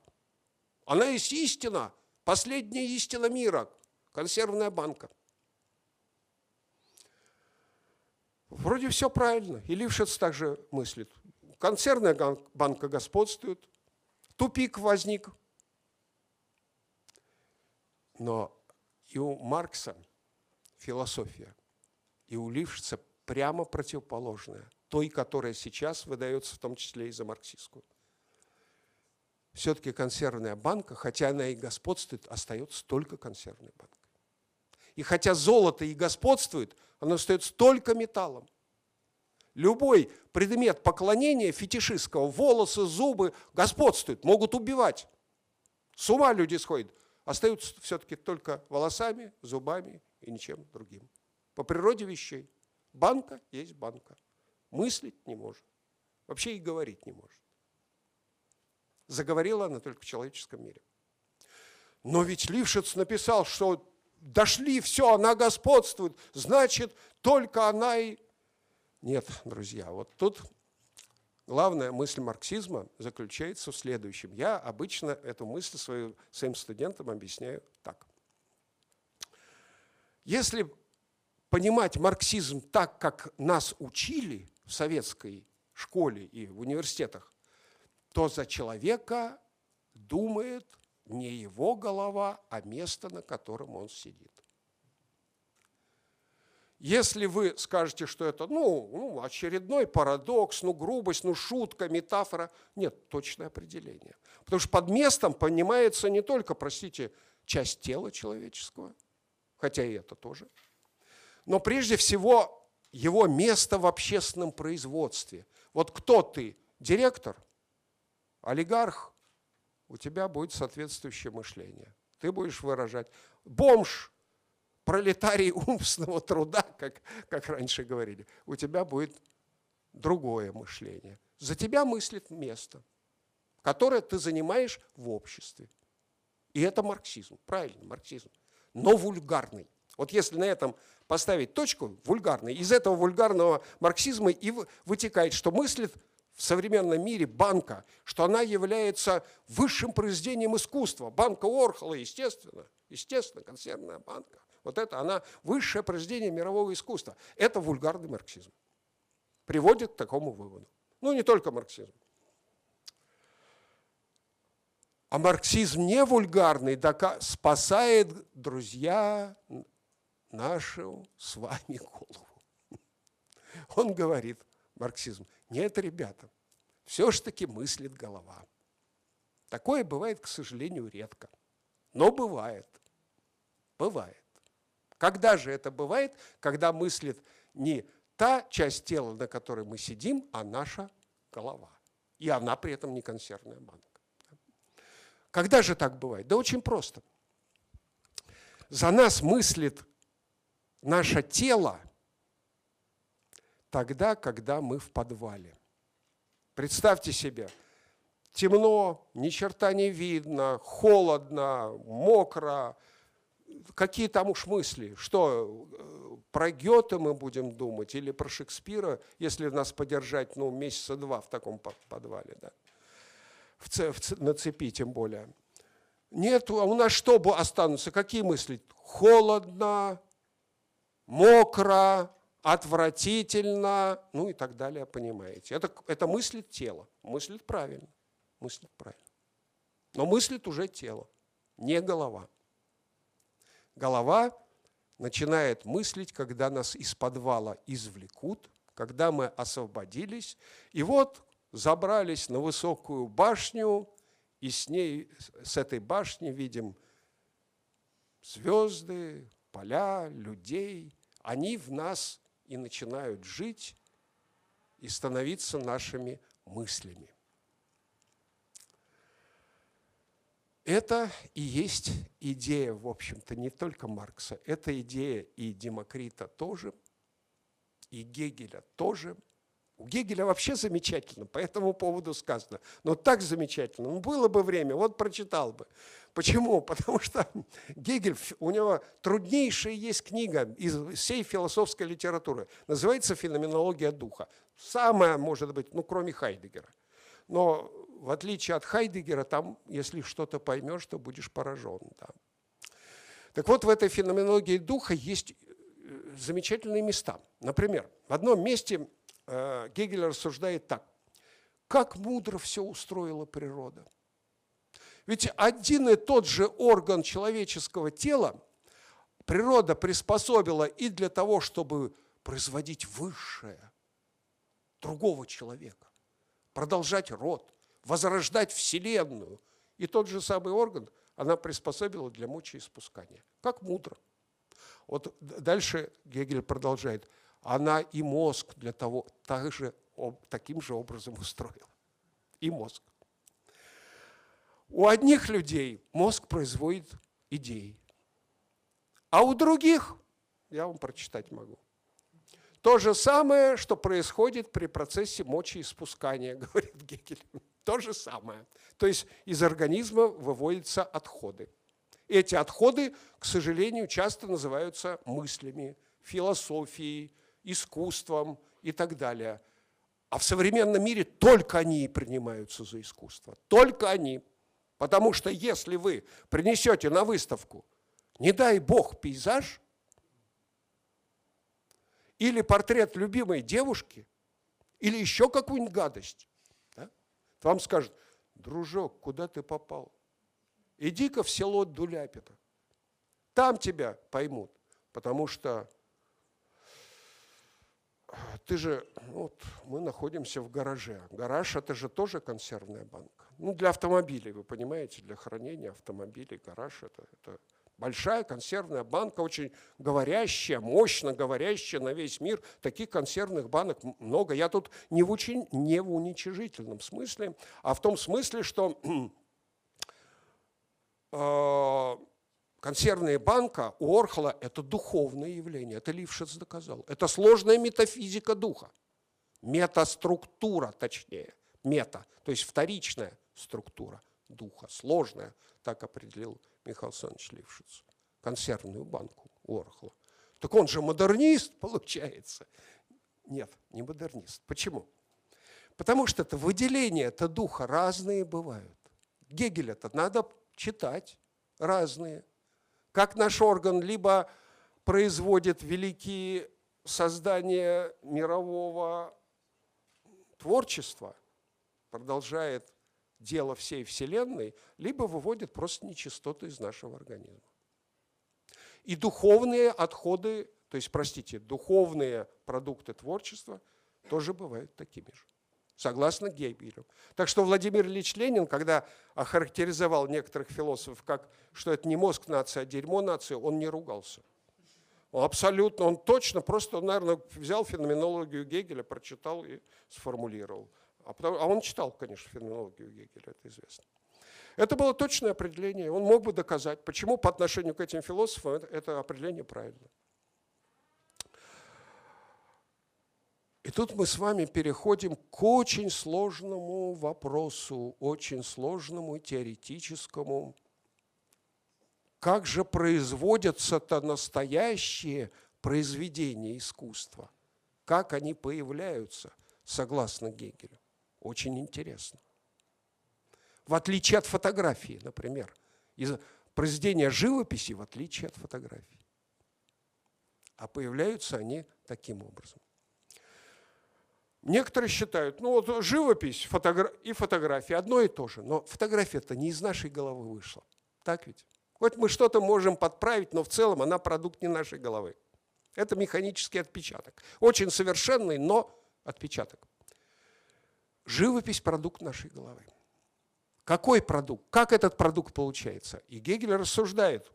Она есть истина, последняя истина мира, консервная банка. Вроде все правильно. И Лившиц также мыслит. Консервная банка господствует, тупик возник. Но и у Маркса философия, и у Лившица прямо противоположная, той, которая сейчас выдается в том числе и за марксистскую. Все-таки консервная банка, хотя она и господствует, остается только консервной банкой. И хотя золото и господствует, оно остается только металлом. Любой предмет поклонения фетишистского, волосы, зубы, господствуют, могут убивать. С ума люди сходят. Остаются все-таки только волосами, зубами и ничем другим. По природе вещей. Банка есть банка. Мыслить не может. Вообще и говорить не может. Заговорила она только в человеческом мире. Но ведь Лившиц написал, что дошли, все, она господствует, значит, только она и... Нет, друзья, вот тут главная мысль марксизма заключается в следующем. Я обычно эту мысль свою, своим студентам объясняю так. Если понимать марксизм так, как нас учили в советской школе и в университетах, то за человека думает не его голова, а место, на котором он сидит. Если вы скажете, что это ну, ну, очередной парадокс, ну, грубость, ну, шутка, метафора, нет, точное определение. Потому что под местом понимается не только, простите, часть тела человеческого, хотя и это тоже, но прежде всего его место в общественном производстве. Вот кто ты? Директор? Олигарх? У тебя будет соответствующее мышление. Ты будешь выражать. Бомж, пролетарий умственного труда, как, как раньше говорили, у тебя будет другое мышление. За тебя мыслит место, которое ты занимаешь в обществе. И это марксизм, правильно, марксизм, но вульгарный. Вот если на этом поставить точку, вульгарный, из этого вульгарного марксизма и вытекает, что мыслит в современном мире банка, что она является высшим произведением искусства. Банка Орхола, естественно, естественно, консервная банка. Вот это она высшее произведение мирового искусства. Это вульгарный марксизм. Приводит к такому выводу. Ну, не только марксизм. А марксизм не вульгарный, спасает, друзья, нашу с вами голову. Он говорит, марксизм, нет, ребята, все ж таки мыслит голова. Такое бывает, к сожалению, редко. Но бывает. Бывает. Когда же это бывает? Когда мыслит не та часть тела, на которой мы сидим, а наша голова. И она при этом не консервная банка. Когда же так бывает? Да очень просто. За нас мыслит наше тело тогда, когда мы в подвале. Представьте себе, темно, ни черта не видно, холодно, мокро, какие там уж мысли, что э, про Гёте мы будем думать или про Шекспира, если нас подержать ну, месяца два в таком подвале, да? в, в, на цепи тем более. Нет, а у нас что останутся? Какие мысли? Холодно, мокро, отвратительно, ну и так далее, понимаете. Это, это мыслит тело, мыслит правильно, мыслит правильно. Но мыслит уже тело, не голова. Голова начинает мыслить, когда нас из подвала извлекут, когда мы освободились, и вот забрались на высокую башню, и с ней, с этой башни видим звезды, поля, людей. Они в нас и начинают жить и становиться нашими мыслями. Это и есть идея, в общем-то, не только Маркса, это идея и Демокрита тоже, и Гегеля тоже. У Гегеля вообще замечательно, по этому поводу сказано. Но так замечательно, ну было бы время, вот прочитал бы. Почему? Потому что Гегель, у него труднейшая есть книга из всей философской литературы, называется «Феноменология духа». Самая, может быть, ну кроме Хайдегера. Но в отличие от Хайдегера, там, если что-то поймешь, то будешь поражен. Да. Так вот, в этой феноменологии духа есть э, замечательные места. Например, в одном месте э, Гегель рассуждает так. Как мудро все устроила природа. Ведь один и тот же орган человеческого тела природа приспособила и для того, чтобы производить высшее другого человека, продолжать род, возрождать Вселенную. И тот же самый орган она приспособила для мочеиспускания. Как мудро. Вот дальше Гегель продолжает. Она и мозг для того также, таким же образом устроила. И мозг. У одних людей мозг производит идеи, а у других, я вам прочитать могу, то же самое, что происходит при процессе мочеиспускания, говорит Гегель. То же самое. То есть из организма выводятся отходы. Эти отходы, к сожалению, часто называются мыслями, философией, искусством и так далее. А в современном мире только они принимаются за искусство. Только они. Потому что если вы принесете на выставку, не дай бог, пейзаж или портрет любимой девушки, или еще какую-нибудь гадость, вам скажут, дружок, куда ты попал? Иди-ка в село Дуляпино. Там тебя поймут, потому что ты же, вот мы находимся в гараже. Гараж это же тоже консервная банка. Ну, для автомобилей, вы понимаете, для хранения автомобилей гараж это, это Большая консервная банка, очень говорящая, мощно говорящая на весь мир. Таких консервных банок много. Я тут не в, очень, не в уничижительном смысле, а в том смысле, что э, консервная банка у Орхола – это духовное явление. Это Лившиц доказал. Это сложная метафизика духа. Метаструктура, точнее. Мета, то есть вторичная структура духа. Сложная, так определил Михаил Александрович Лившиц, консервную банку Орхла. Так он же модернист, получается. Нет, не модернист. Почему? Потому что это выделения это духа разные бывают. Гегеля-то надо читать разные. Как наш орган либо производит великие создания мирового творчество продолжает дело всей Вселенной, либо выводит просто нечистоты из нашего организма. И духовные отходы, то есть, простите, духовные продукты творчества тоже бывают такими же, согласно Гейбелю. Так что Владимир Ильич Ленин, когда охарактеризовал некоторых философов как, что это не мозг нации, а дерьмо нации, он не ругался. Абсолютно, он точно, просто, наверное, взял феноменологию Гегеля, прочитал и сформулировал. А, а он читал, конечно, феноменологию Гегеля, это известно. Это было точное определение, он мог бы доказать, почему по отношению к этим философам это определение правильно. И тут мы с вами переходим к очень сложному вопросу, очень сложному теоретическому как же производятся-то настоящие произведения искусства? Как они появляются, согласно Гегелю? Очень интересно. В отличие от фотографии, например. Из произведения живописи в отличие от фотографии. А появляются они таким образом. Некоторые считают, ну вот живопись фотогра- и фотография одно и то же, но фотография-то не из нашей головы вышла. Так ведь? Хоть мы что-то можем подправить, но в целом она продукт не нашей головы. Это механический отпечаток. Очень совершенный, но отпечаток. Живопись – продукт нашей головы. Какой продукт? Как этот продукт получается? И Гегель рассуждает.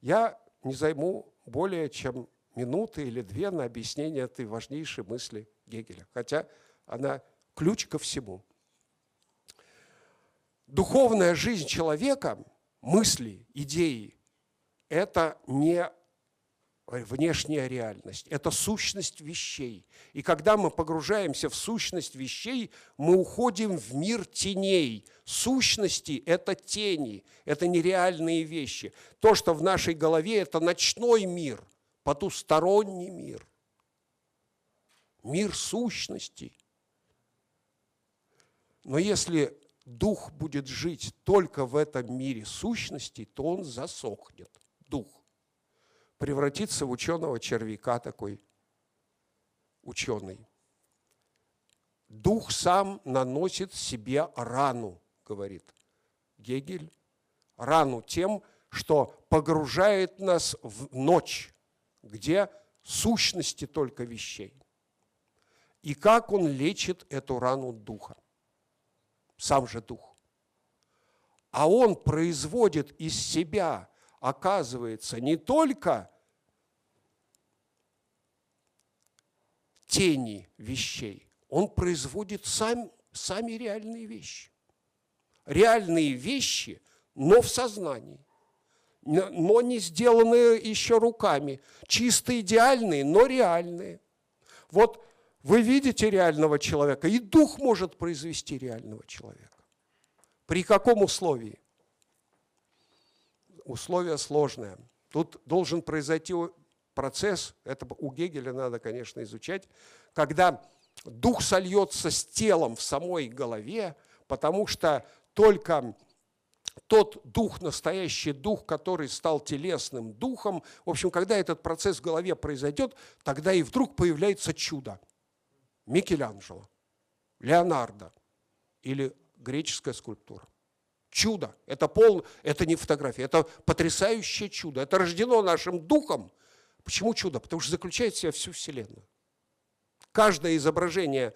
Я не займу более чем минуты или две на объяснение этой важнейшей мысли Гегеля, хотя она ключ ко всему. Духовная жизнь человека – мысли, идеи – это не внешняя реальность, это сущность вещей. И когда мы погружаемся в сущность вещей, мы уходим в мир теней. Сущности – это тени, это нереальные вещи. То, что в нашей голове – это ночной мир, потусторонний мир, мир сущностей. Но если дух будет жить только в этом мире сущности, то он засохнет, дух. Превратится в ученого червяка такой, ученый. Дух сам наносит себе рану, говорит Гегель, рану тем, что погружает нас в ночь, где сущности только вещей. И как он лечит эту рану духа? сам же Дух. А он производит из себя, оказывается, не только тени вещей, он производит сам, сами реальные вещи. Реальные вещи, но в сознании но не сделанные еще руками, чисто идеальные, но реальные. Вот вы видите реального человека, и дух может произвести реального человека. При каком условии? Условие сложное. Тут должен произойти процесс, это у Гегеля надо, конечно, изучать, когда дух сольется с телом в самой голове, потому что только тот дух, настоящий дух, который стал телесным духом, в общем, когда этот процесс в голове произойдет, тогда и вдруг появляется чудо – Микеланджело, Леонардо или греческая скульптура. Чудо. Это, пол, это не фотография, это потрясающее чудо. Это рождено нашим духом. Почему чудо? Потому что заключает в себя всю Вселенную. Каждое изображение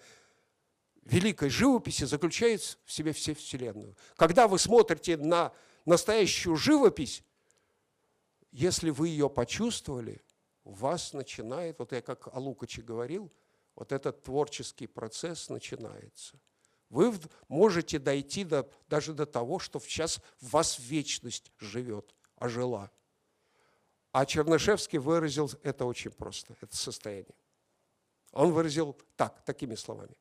великой живописи заключает в себе всю Вселенную. Когда вы смотрите на настоящую живопись, если вы ее почувствовали, у вас начинает, вот я как о Лукаче говорил – вот этот творческий процесс начинается. Вы можете дойти до, даже до того, что сейчас в вас вечность живет, ожила. А Чернышевский выразил это очень просто, это состояние. Он выразил так, такими словами.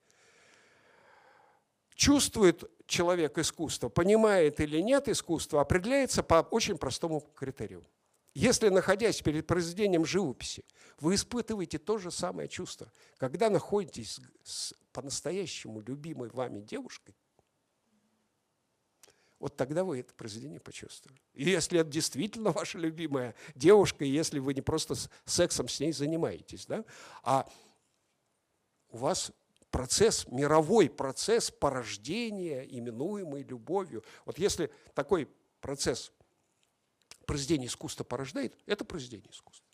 Чувствует человек искусство, понимает или нет искусство, определяется по очень простому критерию. Если, находясь перед произведением живописи, вы испытываете то же самое чувство, когда находитесь с по-настоящему любимой вами девушкой, вот тогда вы это произведение почувствовали. И если это действительно ваша любимая девушка, и если вы не просто сексом с ней занимаетесь, да, а у вас процесс, мировой процесс порождения, именуемый любовью. Вот если такой процесс произведения искусства порождает, это произведение искусства.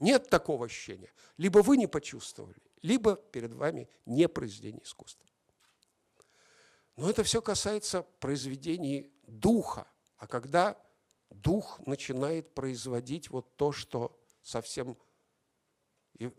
Нет такого ощущения. Либо вы не почувствовали, либо перед вами не произведение искусства. Но это все касается произведений духа. А когда дух начинает производить вот то, что совсем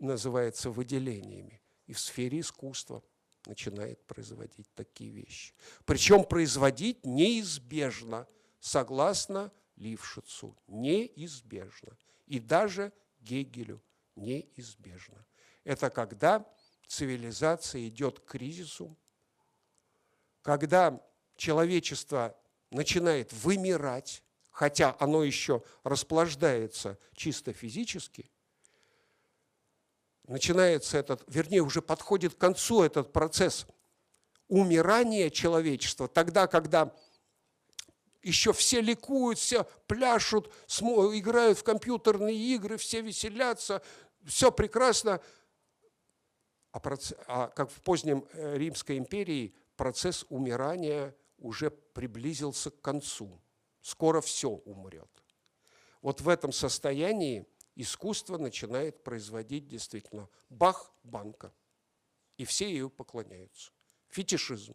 называется выделениями, и в сфере искусства начинает производить такие вещи. Причем производить неизбежно, согласно Лившицу, неизбежно. И даже Гегелю неизбежно. Это когда цивилизация идет к кризису, когда человечество начинает вымирать, хотя оно еще расплаждается чисто физически, начинается этот, вернее, уже подходит к концу этот процесс умирания человечества, тогда, когда еще все ликуют, все пляшут, играют в компьютерные игры, все веселятся, все прекрасно. А, а как в позднем э, Римской империи процесс умирания уже приблизился к концу. Скоро все умрет. Вот в этом состоянии искусство начинает производить действительно бах-банка. И все ее поклоняются. Фетишизм.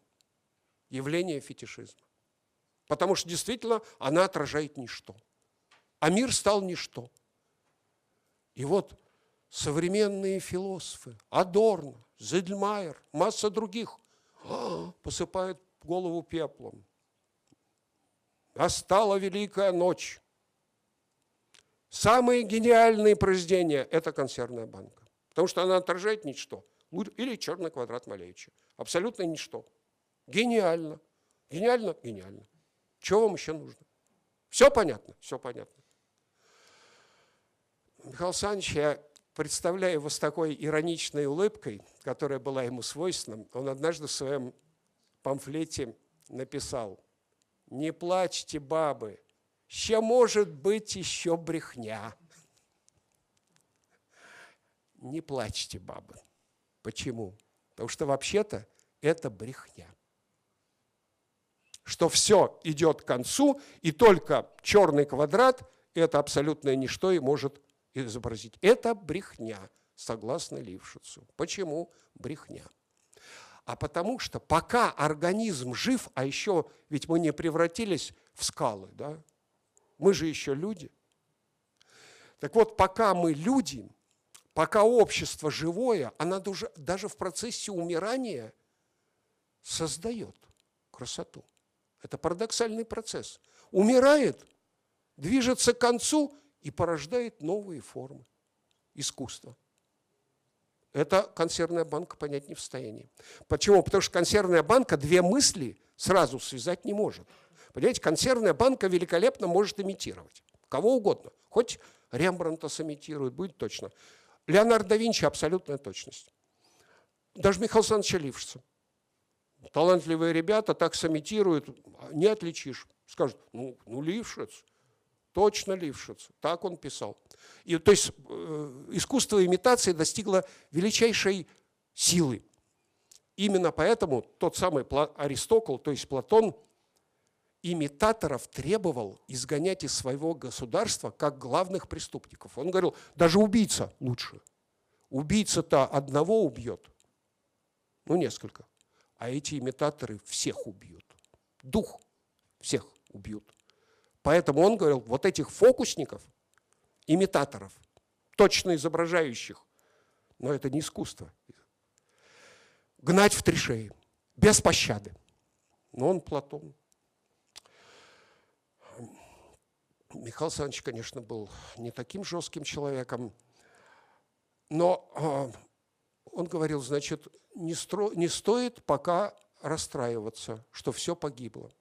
Явление фетишизма. Потому что действительно она отражает ничто. А мир стал ничто. И вот современные философы, Адорно, Зельмайер, масса других, посыпают голову пеплом. Настала великая ночь. Самые гениальные произведения – это консервная банка. Потому что она отражает ничто. Или черный квадрат Малевича. Абсолютно ничто. Гениально. Гениально? Гениально. Чего вам еще нужно? Все понятно? Все понятно. Михаил Александрович, я представляю его с такой ироничной улыбкой, которая была ему свойственна. Он однажды в своем памфлете написал, «Не плачьте, бабы, ще может быть еще брехня». Не плачьте, бабы. Почему? Потому что вообще-то это брехня что все идет к концу, и только черный квадрат – это абсолютное ничто и может изобразить. Это брехня, согласно Лившицу. Почему брехня? А потому что пока организм жив, а еще ведь мы не превратились в скалы, да? мы же еще люди. Так вот, пока мы люди, пока общество живое, оно даже, даже в процессе умирания создает красоту. Это парадоксальный процесс. Умирает, движется к концу и порождает новые формы искусства. Это консервная банка понять не в состоянии. Почему? Потому что консервная банка две мысли сразу связать не может. Понимаете, консервная банка великолепно может имитировать. Кого угодно. Хоть Рембранта сымитирует, будет точно. Леонардо да Винчи – абсолютная точность. Даже Михаил Александрович Лившица – талантливые ребята так сымитируют, не отличишь. Скажут, ну, ну Лившиц, точно Лившиц. Так он писал. И, то есть э, искусство имитации достигло величайшей силы. Именно поэтому тот самый Аристокл, то есть Платон, имитаторов требовал изгонять из своего государства как главных преступников. Он говорил, даже убийца лучше. Убийца-то одного убьет, ну несколько а эти имитаторы всех убьют. Дух всех убьют. Поэтому он говорил, вот этих фокусников, имитаторов, точно изображающих, но это не искусство, гнать в три шеи, без пощады. Но он Платон. Михаил Александрович, конечно, был не таким жестким человеком, но а, он говорил, значит, не, стро, не стоит пока расстраиваться, что все погибло.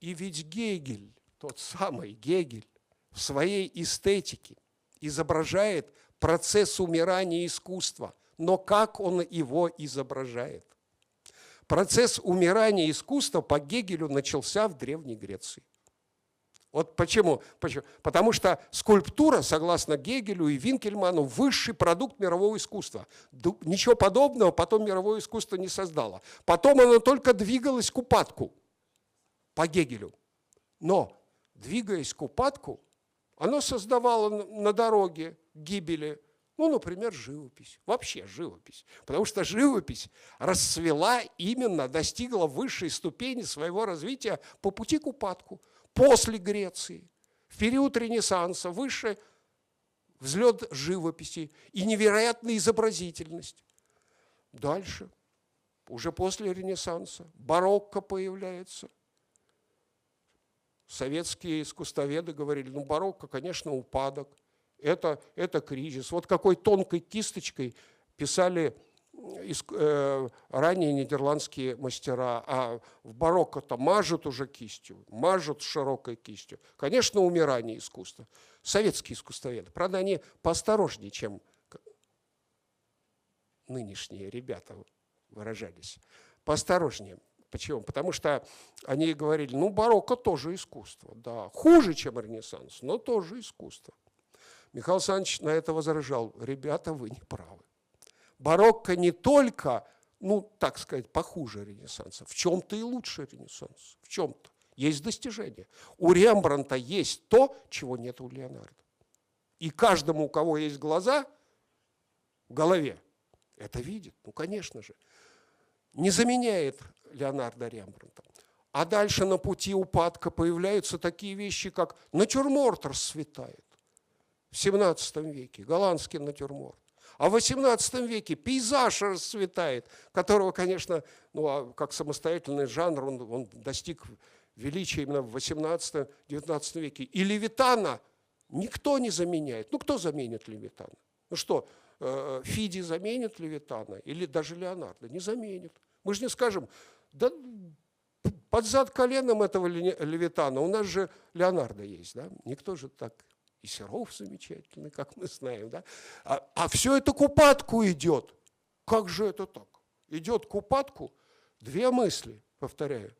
И ведь Гегель, тот самый Гегель, в своей эстетике изображает процесс умирания искусства. Но как он его изображает? Процесс умирания искусства по Гегелю начался в Древней Греции. Вот почему? почему? Потому что скульптура, согласно Гегелю и Винкельману, высший продукт мирового искусства. Ничего подобного потом мировое искусство не создало. Потом оно только двигалось к упадку по Гегелю. Но, двигаясь к упадку, оно создавало на дороге гибели, ну, например, живопись. Вообще живопись. Потому что живопись расцвела именно, достигла высшей ступени своего развития по пути к упадку – после Греции, в период Ренессанса, высший взлет живописи и невероятная изобразительность. Дальше, уже после Ренессанса, барокко появляется. Советские искусствоведы говорили, ну барокко, конечно, упадок, это, это кризис. Вот какой тонкой кисточкой писали Э, ранние нидерландские мастера, а в барокко-то мажут уже кистью, мажут широкой кистью. Конечно, умирание искусства. Советские искусствоведы, правда, они поосторожнее, чем нынешние ребята выражались. Поосторожнее. Почему? Потому что они говорили, ну, барокко тоже искусство, да, хуже, чем Ренессанс, но тоже искусство. Михаил Александрович на это возражал, ребята, вы не правы барокко не только, ну, так сказать, похуже Ренессанса, в чем-то и лучше Ренессанса, в чем-то. Есть достижения. У Рембранта есть то, чего нет у Леонардо. И каждому, у кого есть глаза в голове, это видит, ну, конечно же. Не заменяет Леонардо Рембранта. А дальше на пути упадка появляются такие вещи, как натюрморт расцветает в 17 веке, голландский натюрморт. А в XVIII веке пейзаж расцветает, которого, конечно, ну, а как самостоятельный жанр, он, он достиг величия именно в XVIII-XIX веке. И Левитана никто не заменяет. Ну, кто заменит Левитана? Ну что, э, Фиди заменит Левитана или даже Леонардо? Не заменит. Мы же не скажем, да под зад коленом этого Левитана у нас же Леонардо есть, да? Никто же так и Серов замечательный, как мы знаем. Да? А, а все это к упадку идет. Как же это так? Идет к упадку две мысли, повторяю,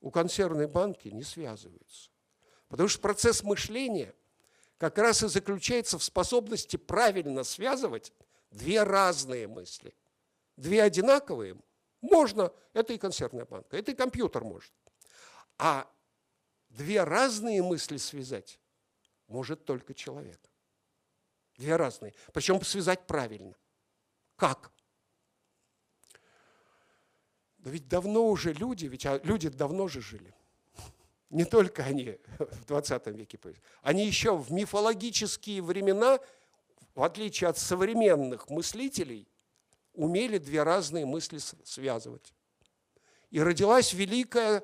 у консервной банки не связываются. Потому что процесс мышления как раз и заключается в способности правильно связывать две разные мысли. Две одинаковые можно, это и консервная банка, это и компьютер может. А две разные мысли связать может только человек. Две разные. Причем связать правильно. Как? Да ведь давно уже люди, ведь а люди давно же жили. Не только они в 20 веке. Они еще в мифологические времена, в отличие от современных мыслителей, умели две разные мысли связывать. И родилась великая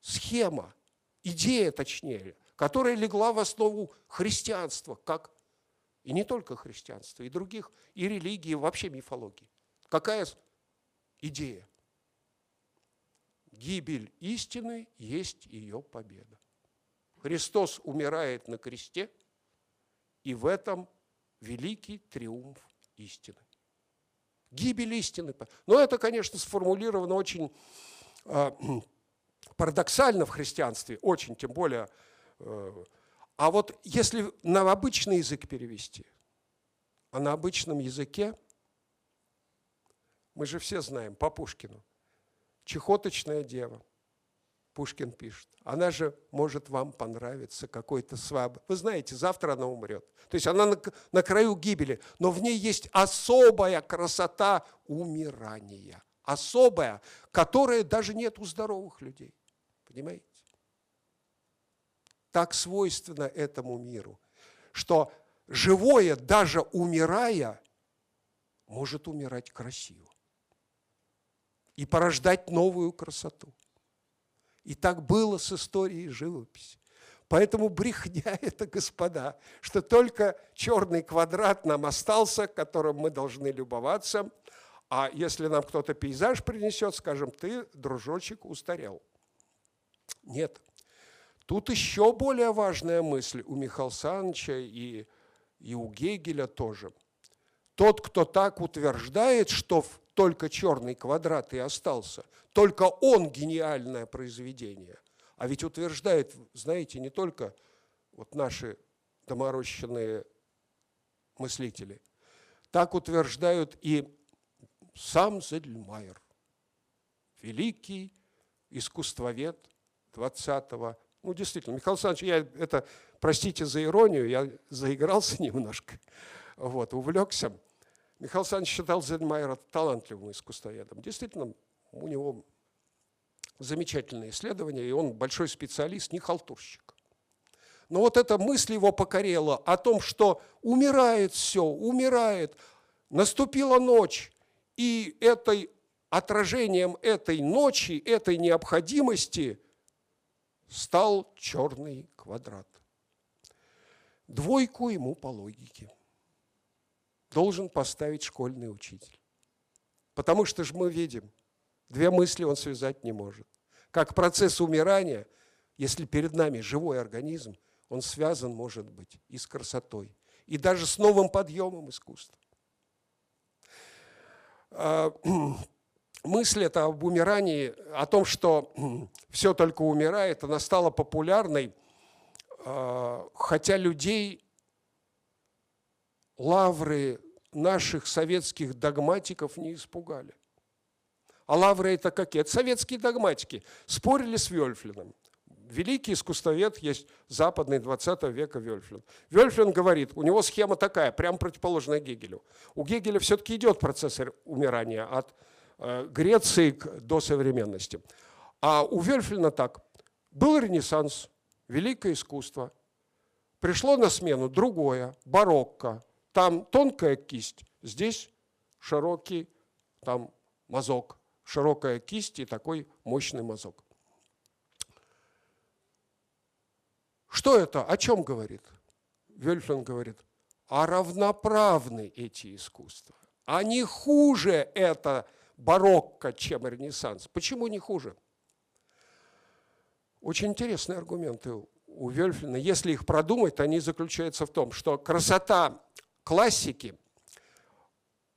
схема, идея точнее, которая легла в основу христианства, как и не только христианства, и других, и религии, вообще мифологии. Какая идея? Гибель истины есть ее победа. Христос умирает на кресте, и в этом великий триумф истины. Гибель истины. Но это, конечно, сформулировано очень э, парадоксально в христианстве, очень, тем более а вот если на обычный язык перевести, а на обычном языке, мы же все знаем по Пушкину, чехоточная дева, Пушкин пишет, она же может вам понравиться какой-то сваб. Вы знаете, завтра она умрет. То есть она на, на краю гибели, но в ней есть особая красота умирания. Особая, которая даже нет у здоровых людей. Понимаете? так свойственно этому миру, что живое, даже умирая, может умирать красиво и порождать новую красоту. И так было с историей живописи. Поэтому брехня это, господа, что только черный квадрат нам остался, которым мы должны любоваться, а если нам кто-то пейзаж принесет, скажем, ты, дружочек, устарел. Нет. Тут еще более важная мысль у Михаила Саныча и, и у Гегеля тоже. Тот, кто так утверждает, что только черный квадрат и остался, только он гениальное произведение, А ведь утверждают, знаете, не только вот наши доморощенные мыслители, так утверждают и сам Зельмайер, великий искусствовед 20-го. Ну, действительно, Михаил Александрович, я это, простите за иронию, я заигрался немножко, вот, увлекся. Михаил Александрович считал Зельмайера талантливым искусствоведом. Действительно, у него замечательные исследования, и он большой специалист, не халтурщик. Но вот эта мысль его покорела о том, что умирает все, умирает, наступила ночь, и этой отражением этой ночи, этой необходимости стал черный квадрат. Двойку ему по логике должен поставить школьный учитель. Потому что же мы видим, две мысли он связать не может. Как процесс умирания, если перед нами живой организм, он связан, может быть, и с красотой, и даже с новым подъемом искусства. А, мысль эта об умирании, о том, что все только умирает, она стала популярной, а, хотя людей лавры наших советских догматиков не испугали. А лавры это какие? Это советские догматики. Спорили с Вельфлином. Великий искусствовед есть западный 20 века Вельфлин. Вельфлин говорит, у него схема такая, прям противоположная Гегелю. У Гегеля все-таки идет процесс умирания от э, Греции до современности. А у Вельфлина так. Был Ренессанс, великое искусство. Пришло на смену другое, барокко, там тонкая кисть, здесь широкий там мазок, широкая кисть и такой мощный мазок. Что это? О чем говорит? Вельфлин говорит, а равноправны эти искусства. Они хуже это барокко, чем Ренессанс. Почему не хуже? Очень интересные аргументы у Вельфлина. Если их продумать, они заключаются в том, что красота классики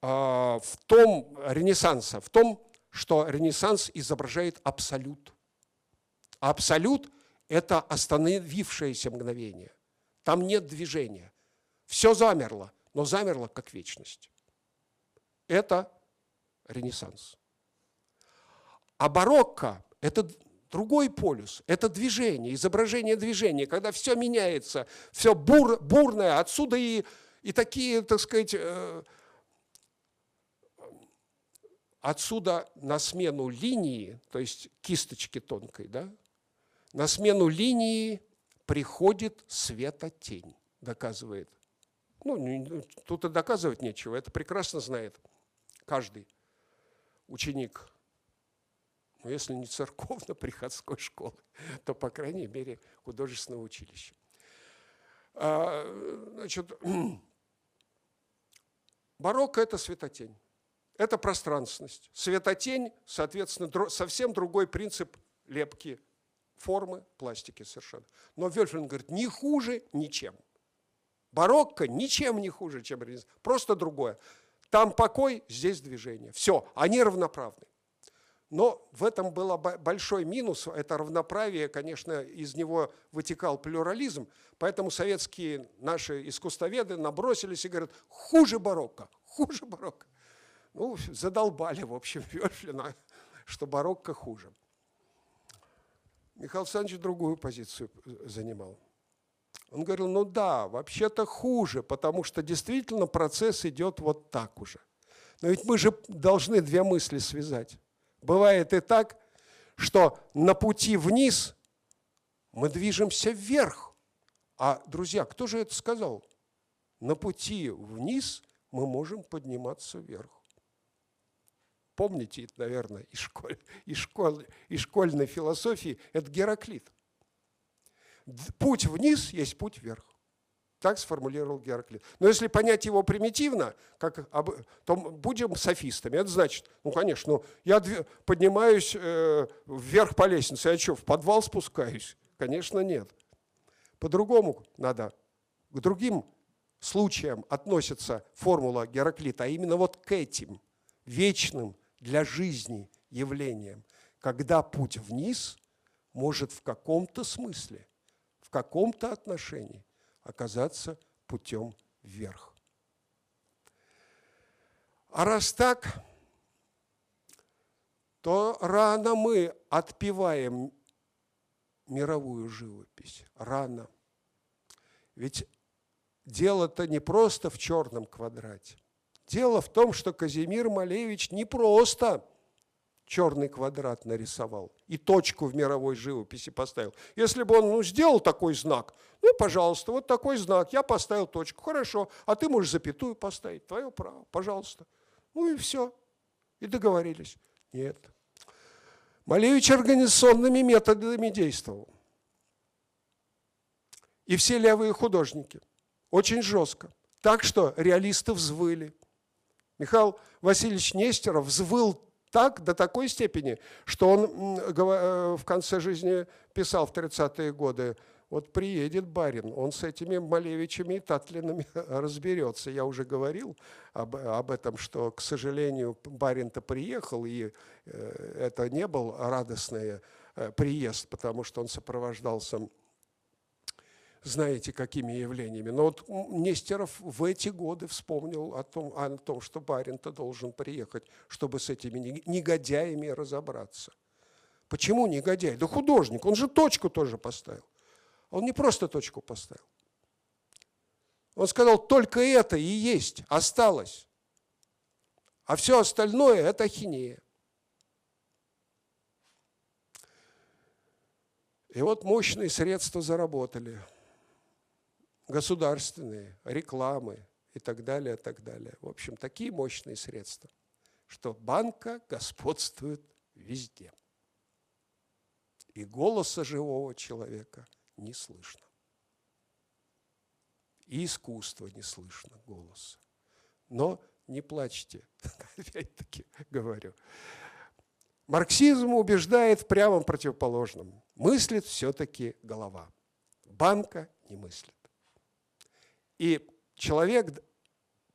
а, в том, Ренессанса, в том, что Ренессанс изображает абсолют. Абсолют – это остановившееся мгновение. Там нет движения. Все замерло, но замерло как вечность. Это Ренессанс. А барокко – это другой полюс, это движение, изображение движения, когда все меняется, все бур, бурное, отсюда и и такие, так сказать, э, отсюда на смену линии, то есть кисточки тонкой, да, на смену линии приходит светотень, доказывает. Ну, тут и доказывать нечего, это прекрасно знает каждый ученик, ну, если не церковно-приходской школы, то, по крайней мере, художественного училища. А, значит, Барокко – это светотень, это пространственность. Светотень, соответственно, совсем другой принцип лепки формы, пластики совершенно. Но Вельфлин говорит, не хуже ничем. Барокко ничем не хуже, чем Ренессанс, просто другое. Там покой, здесь движение. Все, они равноправны. Но в этом был большой минус, это равноправие, конечно, из него вытекал плюрализм, поэтому советские наши искусствоведы набросились и говорят, хуже барокко, хуже барокко. Ну, задолбали, в общем, Вельфлина, что барокко хуже. Михаил Александрович другую позицию занимал. Он говорил, ну да, вообще-то хуже, потому что действительно процесс идет вот так уже. Но ведь мы же должны две мысли связать. Бывает и так, что на пути вниз мы движемся вверх. А, друзья, кто же это сказал? На пути вниз мы можем подниматься вверх. Помните, наверное, из, школь, из, школ, из школьной философии, это Гераклит. Путь вниз есть путь вверх. Так сформулировал Гераклит. Но если понять его примитивно, как, то будем софистами. Это значит, ну, конечно, ну, я поднимаюсь э, вверх по лестнице, я что, в подвал спускаюсь? Конечно, нет. По-другому надо. К другим случаям относится формула Гераклита, а именно вот к этим вечным для жизни явлениям, когда путь вниз может в каком-то смысле, в каком-то отношении оказаться путем вверх. А раз так, то рано мы отпеваем мировую живопись. Рано. Ведь дело-то не просто в черном квадрате. Дело в том, что Казимир Малевич не просто черный квадрат нарисовал и точку в мировой живописи поставил. Если бы он ну, сделал такой знак, ну, пожалуйста, вот такой знак, я поставил точку, хорошо, а ты можешь запятую поставить, твое право, пожалуйста. Ну и все, и договорились. Нет. Малевич организационными методами действовал. И все левые художники. Очень жестко. Так что реалисты взвыли. Михаил Васильевич Нестеров взвыл так, до такой степени, что он э, в конце жизни писал в 30-е годы, вот приедет барин, он с этими Малевичами и Татлинами разберется. Я уже говорил об, об этом, что, к сожалению, барин-то приехал, и э, это не был радостный э, приезд, потому что он сопровождался знаете, какими явлениями. Но вот Нестеров в эти годы вспомнил о том, о том что барин-то должен приехать, чтобы с этими негодяями разобраться. Почему негодяй? Да художник, он же точку тоже поставил. Он не просто точку поставил. Он сказал, только это и есть, осталось. А все остальное – это ахинея. И вот мощные средства заработали – государственные, рекламы и так далее, так далее. В общем, такие мощные средства, что банка господствует везде. И голоса живого человека не слышно. И искусства не слышно голоса. Но не плачьте, опять-таки говорю. Марксизм убеждает в прямом противоположном. Мыслит все-таки голова. Банка не мыслит. И человек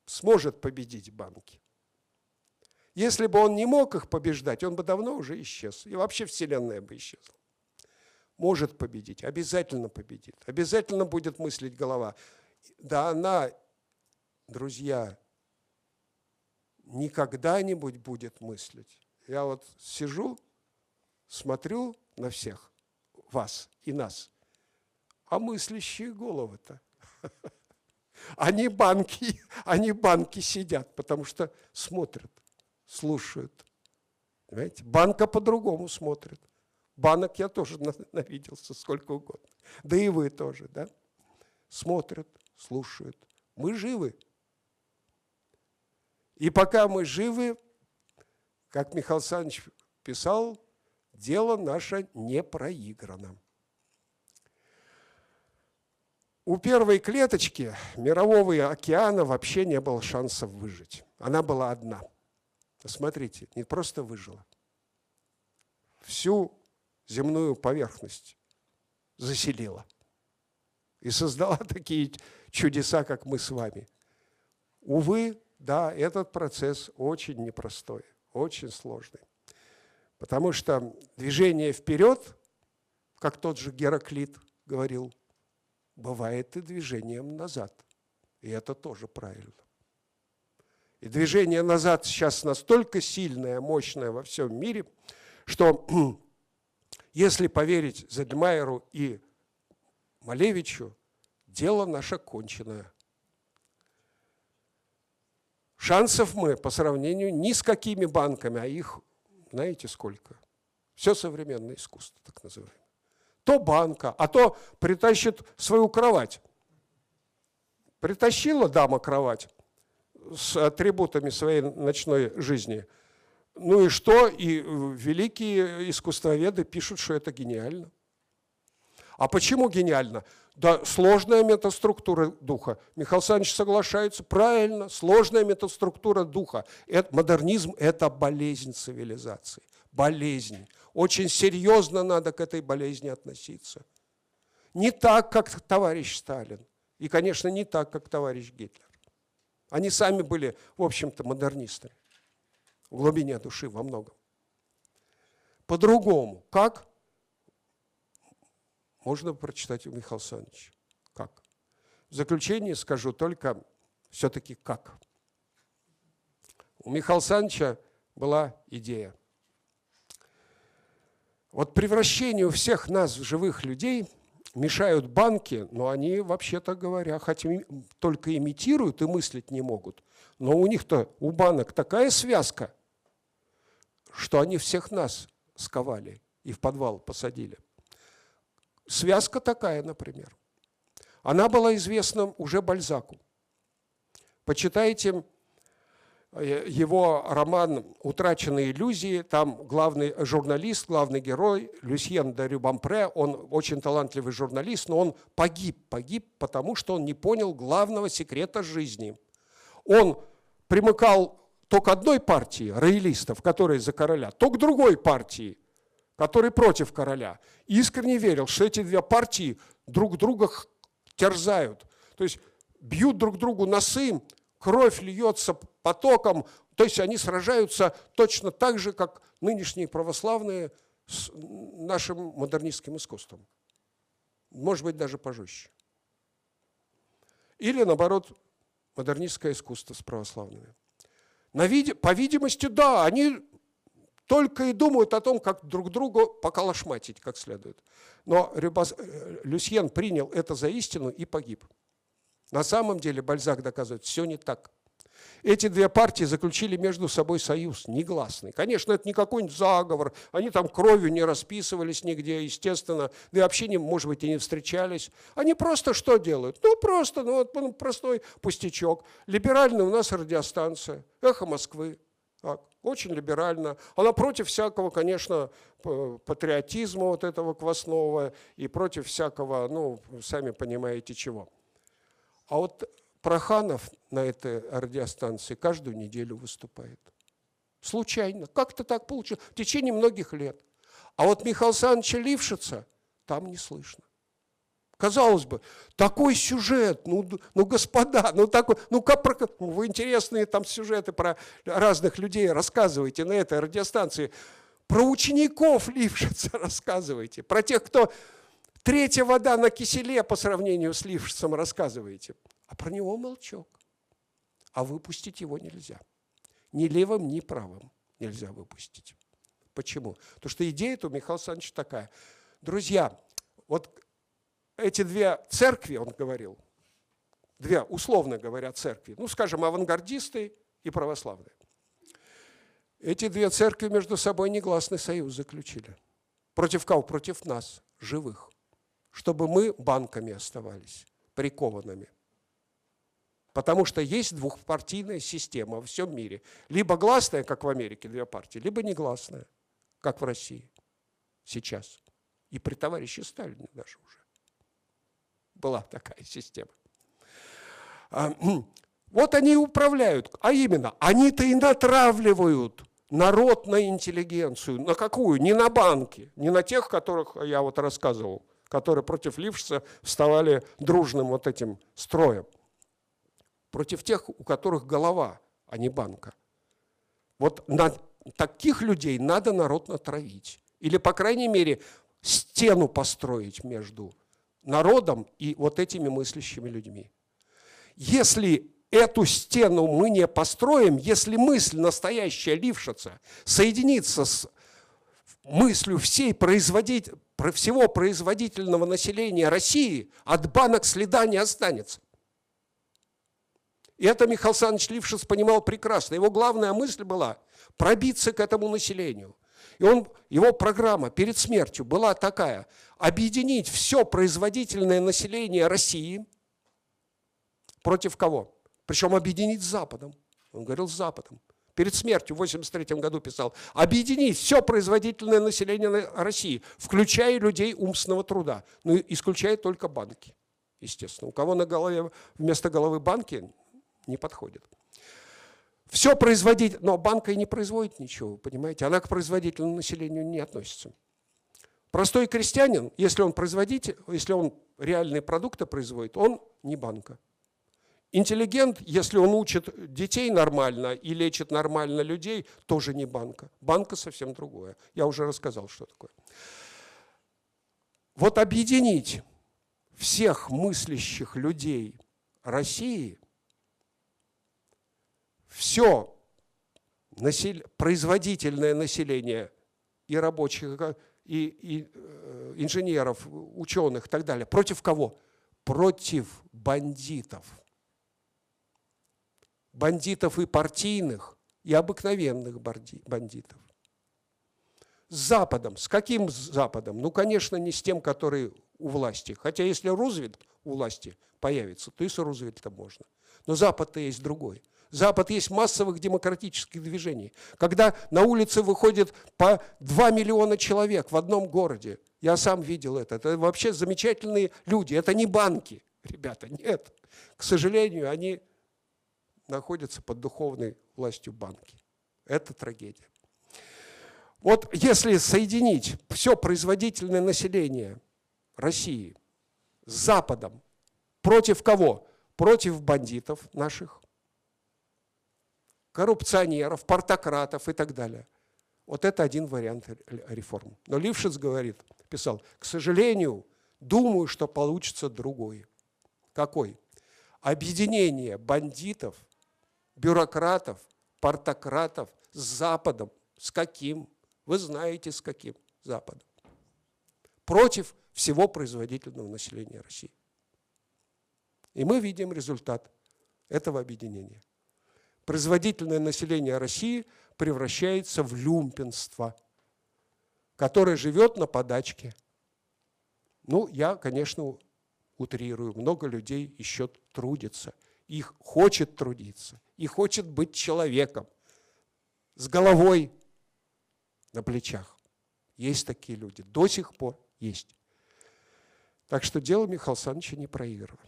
сможет победить банки. Если бы он не мог их побеждать, он бы давно уже исчез. И вообще Вселенная бы исчезла. Может победить, обязательно победит. Обязательно будет мыслить голова. Да она, друзья, не когда-нибудь будет мыслить. Я вот сижу, смотрю на всех вас и нас, а мыслящие головы-то – Они банки, они банки сидят, потому что смотрят, слушают. Понимаете? Банка по-другому смотрит. Банок я тоже навиделся сколько угодно. Да и вы тоже, да? Смотрят, слушают. Мы живы. И пока мы живы, как Михаил Александрович писал, дело наше не проиграно. У первой клеточки мирового океана вообще не было шансов выжить. Она была одна. Смотрите, не просто выжила. Всю земную поверхность заселила. И создала такие чудеса, как мы с вами. Увы, да, этот процесс очень непростой, очень сложный. Потому что движение вперед, как тот же Гераклит говорил, бывает и движением назад. И это тоже правильно. И движение назад сейчас настолько сильное, мощное во всем мире, что если поверить Зельмайеру и Малевичу, дело наше конченое. Шансов мы по сравнению ни с какими банками, а их знаете сколько? Все современное искусство, так называемое то банка, а то притащит свою кровать. Притащила дама кровать с атрибутами своей ночной жизни. Ну и что? И великие искусствоведы пишут, что это гениально. А почему гениально? Да, сложная метаструктура духа. Михаил Александрович соглашается, правильно, сложная метаструктура духа. Это, модернизм – это болезнь цивилизации. Болезнь. Очень серьезно надо к этой болезни относиться. Не так, как товарищ Сталин. И, конечно, не так, как товарищ Гитлер. Они сами были, в общем-то, модернистами. В глубине души во многом. По-другому. Как? можно прочитать у Михаила Александровича. Как? В заключение скажу только все-таки как. У Михаила Александровича была идея. Вот превращению всех нас в живых людей мешают банки, но они, вообще-то говоря, хотя только имитируют и мыслить не могут. Но у них-то, у банок такая связка, что они всех нас сковали и в подвал посадили. Связка такая, например. Она была известна уже Бальзаку. Почитайте его роман «Утраченные иллюзии», там главный журналист, главный герой Люсьен де Рюбампре, он очень талантливый журналист, но он погиб, погиб, потому что он не понял главного секрета жизни. Он примыкал то к одной партии, роялистов, которые за короля, то к другой партии, которые против короля. Искренне верил, что эти две партии друг друга терзают, то есть бьют друг другу носы, кровь льется потоком, то есть они сражаются точно так же, как нынешние православные с нашим модернистским искусством. Может быть, даже пожестче. Или, наоборот, модернистское искусство с православными. По видимости, да, они только и думают о том, как друг другу поколошматить как следует. Но э, Люсьен принял это за истину и погиб. На самом деле Бальзак доказывает, все не так. Эти две партии заключили между собой союз негласный. Конечно, это не какой-нибудь заговор, они там кровью не расписывались нигде, естественно, да и вообще, не, может быть, и не встречались. Они просто что делают? Ну, просто, ну, вот ну, простой пустячок. Либеральная у нас радиостанция, эхо Москвы. Так, очень либерально. Она против всякого, конечно, патриотизма вот этого квасного и против всякого, ну, сами понимаете, чего. А вот Проханов на этой радиостанции каждую неделю выступает. Случайно. Как-то так получилось. В течение многих лет. А вот Михаила Александровича Лившица там не слышно. Казалось бы, такой сюжет, ну, ну господа, ну такой, ну как про, ну, вы интересные там сюжеты про разных людей рассказываете на этой радиостанции, про учеников Лившица рассказывайте, про тех, кто Третья вода на киселе по сравнению с Лившицем рассказываете. А про него молчок. А выпустить его нельзя. Ни левым, ни правым нельзя выпустить. Почему? Потому что идея у Михаила Александровича такая. Друзья, вот эти две церкви, он говорил, две, условно говоря, церкви, ну, скажем, авангардисты и православные. Эти две церкви между собой негласный союз заключили. Против кого? Против нас, живых чтобы мы банками оставались, прикованными. Потому что есть двухпартийная система во всем мире. Либо гласная, как в Америке, две партии, либо негласная, как в России сейчас. И при товарище Сталине даже уже была такая система. А, вот они и управляют. А именно, они-то и натравливают народ на интеллигенцию. На какую? Не на банки, не на тех, которых я вот рассказывал, которые против Лившица вставали дружным вот этим строем. Против тех, у которых голова, а не банка. Вот на таких людей надо народ натравить. Или, по крайней мере, стену построить между народом и вот этими мыслящими людьми. Если эту стену мы не построим, если мысль настоящая Лившица соединится с мыслью всей производить, всего производительного населения России от банок следа не останется. И это Михаил Александрович Лившиц понимал прекрасно. Его главная мысль была пробиться к этому населению. И он, его программа перед смертью была такая – объединить все производительное население России против кого? Причем объединить с Западом. Он говорил с Западом перед смертью в 1983 году писал, объединить все производительное население России, включая людей умственного труда, но ну, исключая только банки, естественно. У кого на голове вместо головы банки, не подходит. Все производить, но банка и не производит ничего, понимаете, она к производительному населению не относится. Простой крестьянин, если он производитель, если он реальные продукты производит, он не банка. Интеллигент, если он учит детей нормально и лечит нормально людей, тоже не банка. Банка совсем другое. Я уже рассказал, что такое. вот объединить всех мыслящих людей России, все насел... производительное население и рабочих, и, и э, инженеров, ученых и так далее. Против кого? Против бандитов. Бандитов и партийных, и обыкновенных бандитов. С Западом. С каким Западом? Ну, конечно, не с тем, который у власти. Хотя если Рузвельт у власти появится, то и с Рузвельтом можно. Но Запад-то есть другой. Запад есть массовых демократических движений. Когда на улице выходит по 2 миллиона человек в одном городе. Я сам видел это. Это вообще замечательные люди. Это не банки, ребята, нет. К сожалению, они находятся под духовной властью банки. Это трагедия. Вот если соединить все производительное население России с Западом, против кого? Против бандитов наших, коррупционеров, портократов и так далее. Вот это один вариант реформ. Но Лившиц говорит, писал, к сожалению, думаю, что получится другой. Какой? Объединение бандитов, бюрократов, портократов с Западом. С каким? Вы знаете, с каким Западом. Против всего производительного населения России. И мы видим результат этого объединения производительное население России превращается в люмпенство, которое живет на подачке. Ну, я, конечно, утрирую, много людей еще трудится, их хочет трудиться, и хочет быть человеком с головой на плечах. Есть такие люди, до сих пор есть. Так что дело Михаила Александровича не проиграно.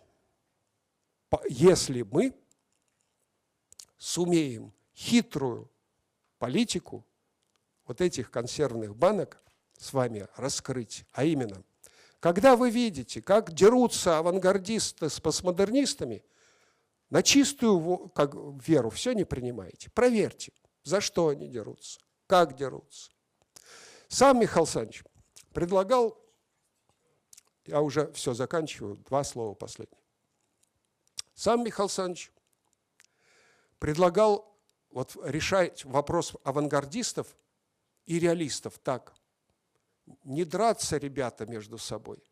Если мы сумеем хитрую политику вот этих консервных банок с вами раскрыть, а именно, когда вы видите, как дерутся авангардисты с постмодернистами, на чистую как, веру все не принимаете. Проверьте, за что они дерутся, как дерутся. Сам Михаил Александрович предлагал, я уже все заканчиваю, два слова последние. Сам Михаил Александрович предлагал вот решать вопрос авангардистов и реалистов так. Не драться, ребята, между собой,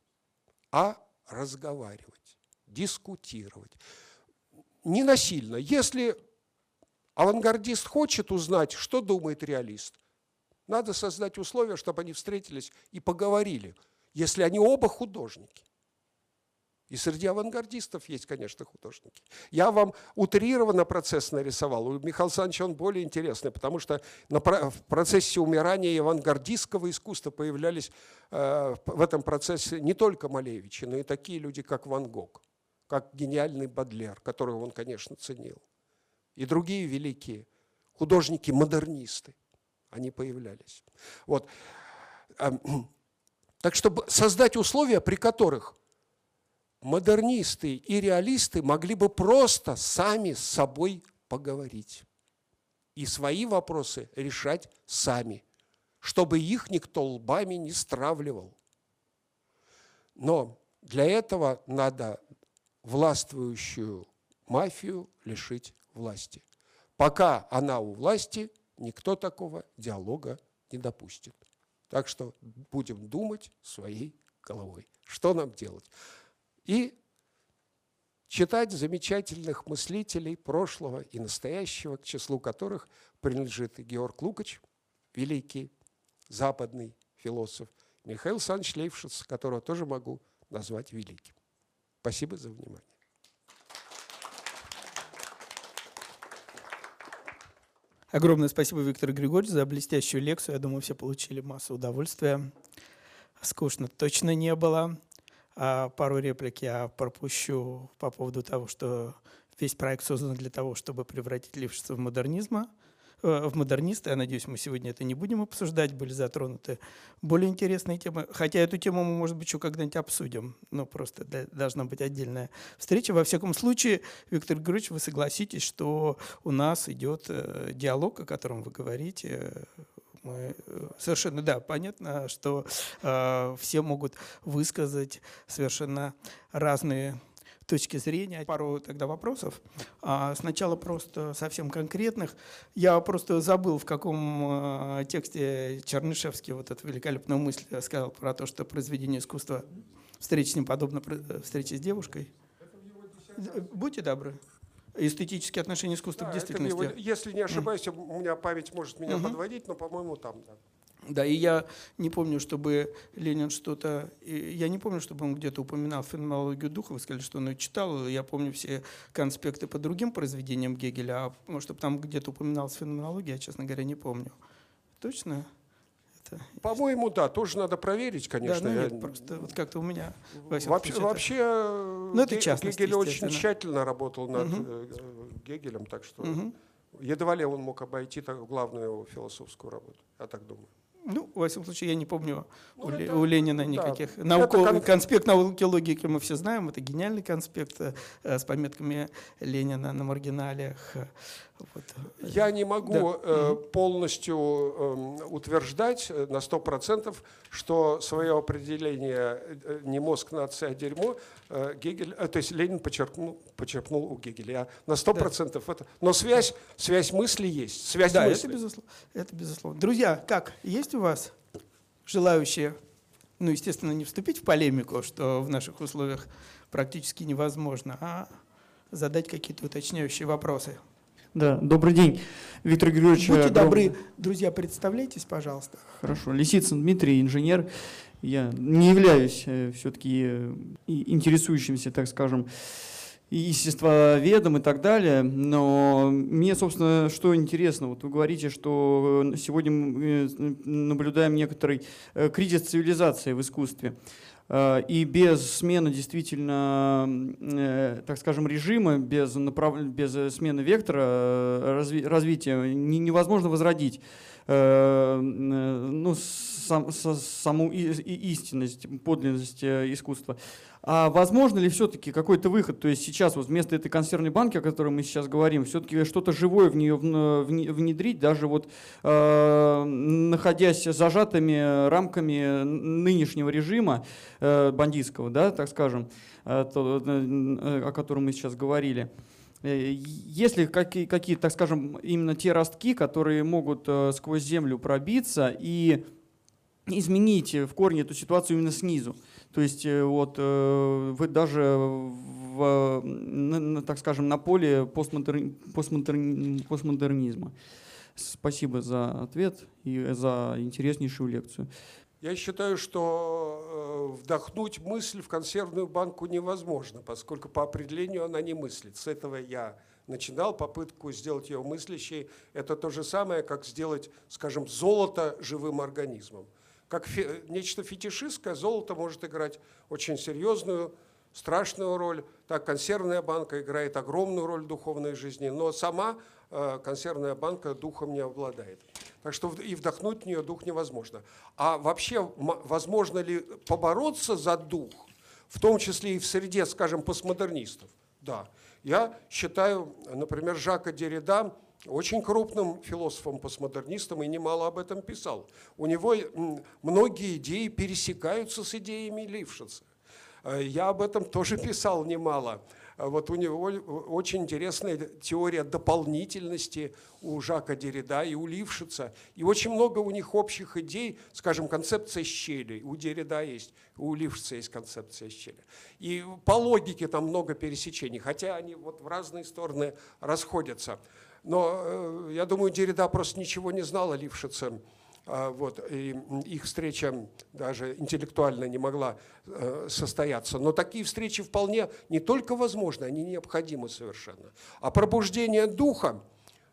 а разговаривать, дискутировать. Не насильно. Если авангардист хочет узнать, что думает реалист, надо создать условия, чтобы они встретились и поговорили, если они оба художники. И среди авангардистов есть, конечно, художники. Я вам утрированно процесс нарисовал. У Михаила Александровича он более интересный, потому что в процессе умирания авангардистского искусства появлялись э, в этом процессе не только Малевичи, но и такие люди, как Ван Гог, как гениальный Бадлер, которого он, конечно, ценил. И другие великие художники-модернисты, они появлялись. Вот. Эм, так чтобы создать условия, при которых модернисты и реалисты могли бы просто сами с собой поговорить и свои вопросы решать сами, чтобы их никто лбами не стравливал. Но для этого надо властвующую мафию лишить власти. Пока она у власти, никто такого диалога не допустит. Так что будем думать своей головой. Что нам делать? И читать замечательных мыслителей прошлого и настоящего, к числу которых принадлежит и Георг Лукач, великий западный философ, Михаил Александрович Лейфшиц, которого тоже могу назвать великим. Спасибо за внимание. Огромное спасибо, Виктор Григорьевич, за блестящую лекцию. Я думаю, все получили массу удовольствия. Скучно точно не было. А пару реплик я пропущу по поводу того, что весь проект создан для того, чтобы превратить Лившица в модернизма, э, в модерниста. Я надеюсь, мы сегодня это не будем обсуждать, были затронуты более интересные темы. Хотя эту тему мы, может быть, еще когда-нибудь обсудим. Но просто должна быть отдельная встреча. Во всяком случае, Виктор Григорьевич, вы согласитесь, что у нас идет э, диалог, о котором вы говорите, мы э, совершенно, да, понятно, что э, все могут высказать совершенно разные точки зрения. Пару тогда вопросов. А, сначала просто совсем конкретных. Я просто забыл, в каком э, тексте Чернышевский вот эту великолепную мысль сказал про то, что произведение искусства встреча с ним подобно э, встрече с девушкой. Будьте добры. Эстетические отношения искусства Да, к действительности. его- если не ошибаюсь, у меня память может меня Мгм. подводить, но, по-моему, там, да. Да, и я не помню, чтобы Ленин что-то... Я не помню, чтобы он где-то упоминал феноменологию духа. Вы сказали, что он ее читал. Я помню все конспекты по другим произведениям Гегеля, а чтобы там где-то упоминалась феноменология, я, честно говоря, не помню. Точно? Это... По-моему, да, тоже надо проверить, конечно. да, ну я- нет, просто вот как-то у меня... Вообще, это- вообще Ну, это Гегель очень тщательно работал над э, Гегелем, так что Мгм. едва ли он мог обойти так- главную его философскую работу, я так думаю. Ну, во всяком случае, я не помню Ну, у, это- у Ленина да. никаких. Это Науко- кон- Конспект науки логики мы все знаем. Это гениальный конспект э, с пометками Ленина на маргиналиях. Вот. Я не могу Да. э, полностью эм, утверждать э, на 100%, что свое определение э, не мозг нации, а дерьмо э, Гегель, э, то есть Ленин почерпнул, почерпнул у Гегеля. Я на 100% это. Но связь, связь мысли есть. Связь Да, это мысли. безусловно, это безусловно. Друзья, как, есть у вас желающие, ну, естественно, не вступить в полемику, что в наших условиях практически невозможно, а задать какие-то уточняющие вопросы? Да, добрый день, Виктор Григорьевич. Будьте огромное- добры, друзья, представляйтесь, пожалуйста. Хорошо. Лисицын Дмитрий, инженер. Я не являюсь все-таки интересующимся, так скажем, естествоведом и так далее, но мне, собственно, что интересно, вот вы говорите, что э, сегодня мы э, наблюдаем некоторый э, кризис цивилизации в искусстве. Э, И без смены действительно, э, так скажем, режима, без, направ... без э, смены вектора разви- развития не- невозможно возродить ну, сам- саму истинность, подлинность искусства. А возможно ли все-таки какой-то выход? То есть сейчас вот вместо этой консервной банки, о которой мы сейчас говорим, все-таки что-то живое в нее внедрить, даже вот э, находясь зажатыми рамками нынешнего режима э, бандитского, да, так скажем, э, то, э, о котором мы сейчас говорили. Э, Есть ли какие, какие, так скажем, именно те ростки, которые могут э, сквозь землю пробиться и изменить в корне эту ситуацию именно снизу? То есть э, вот э, вы даже в, так скажем, на поле постмодерни- постмодерни- постмодернизма. Спасибо за ответ и за интереснейшую лекцию. Я считаю, что э, вдохнуть мысль в консервную банку невозможно, поскольку по определению она не мыслит. С этого я начинал попытку сделать ее мыслящей. Это то же самое, как сделать, скажем, золото живым организмом. Как фе- нечто фетишистское, золото может играть очень серьезную, страшную роль. Так, консервная банка играет огромную роль в духовной жизни, но сама э, консервная банка духом не обладает. Так что и вдохнуть в нее дух невозможно. А вообще, возможно ли побороться за дух, в том числе и в среде, скажем, постмодернистов? Да. Я считаю, например, Жака Деррида очень крупным философом-постмодернистом и немало об этом писал. У него многие идеи пересекаются с идеями Лившица. Э, Я об этом тоже писал немало. А Вот у него очень интересная теория дополнительности у Жака Деррида и у Лившица. И очень много у них общих идей, скажем, концепция щели. У Деррида есть, у Лившица есть концепция щели. И по логике там много пересечений, хотя они вот в разные стороны расходятся. Но э, я думаю, Деррида просто ничего не знал о Лившице. А, Вот, и их встреча даже интеллектуально не могла э, состояться. Но такие встречи вполне не только возможны, они необходимы совершенно. А пробуждение духа,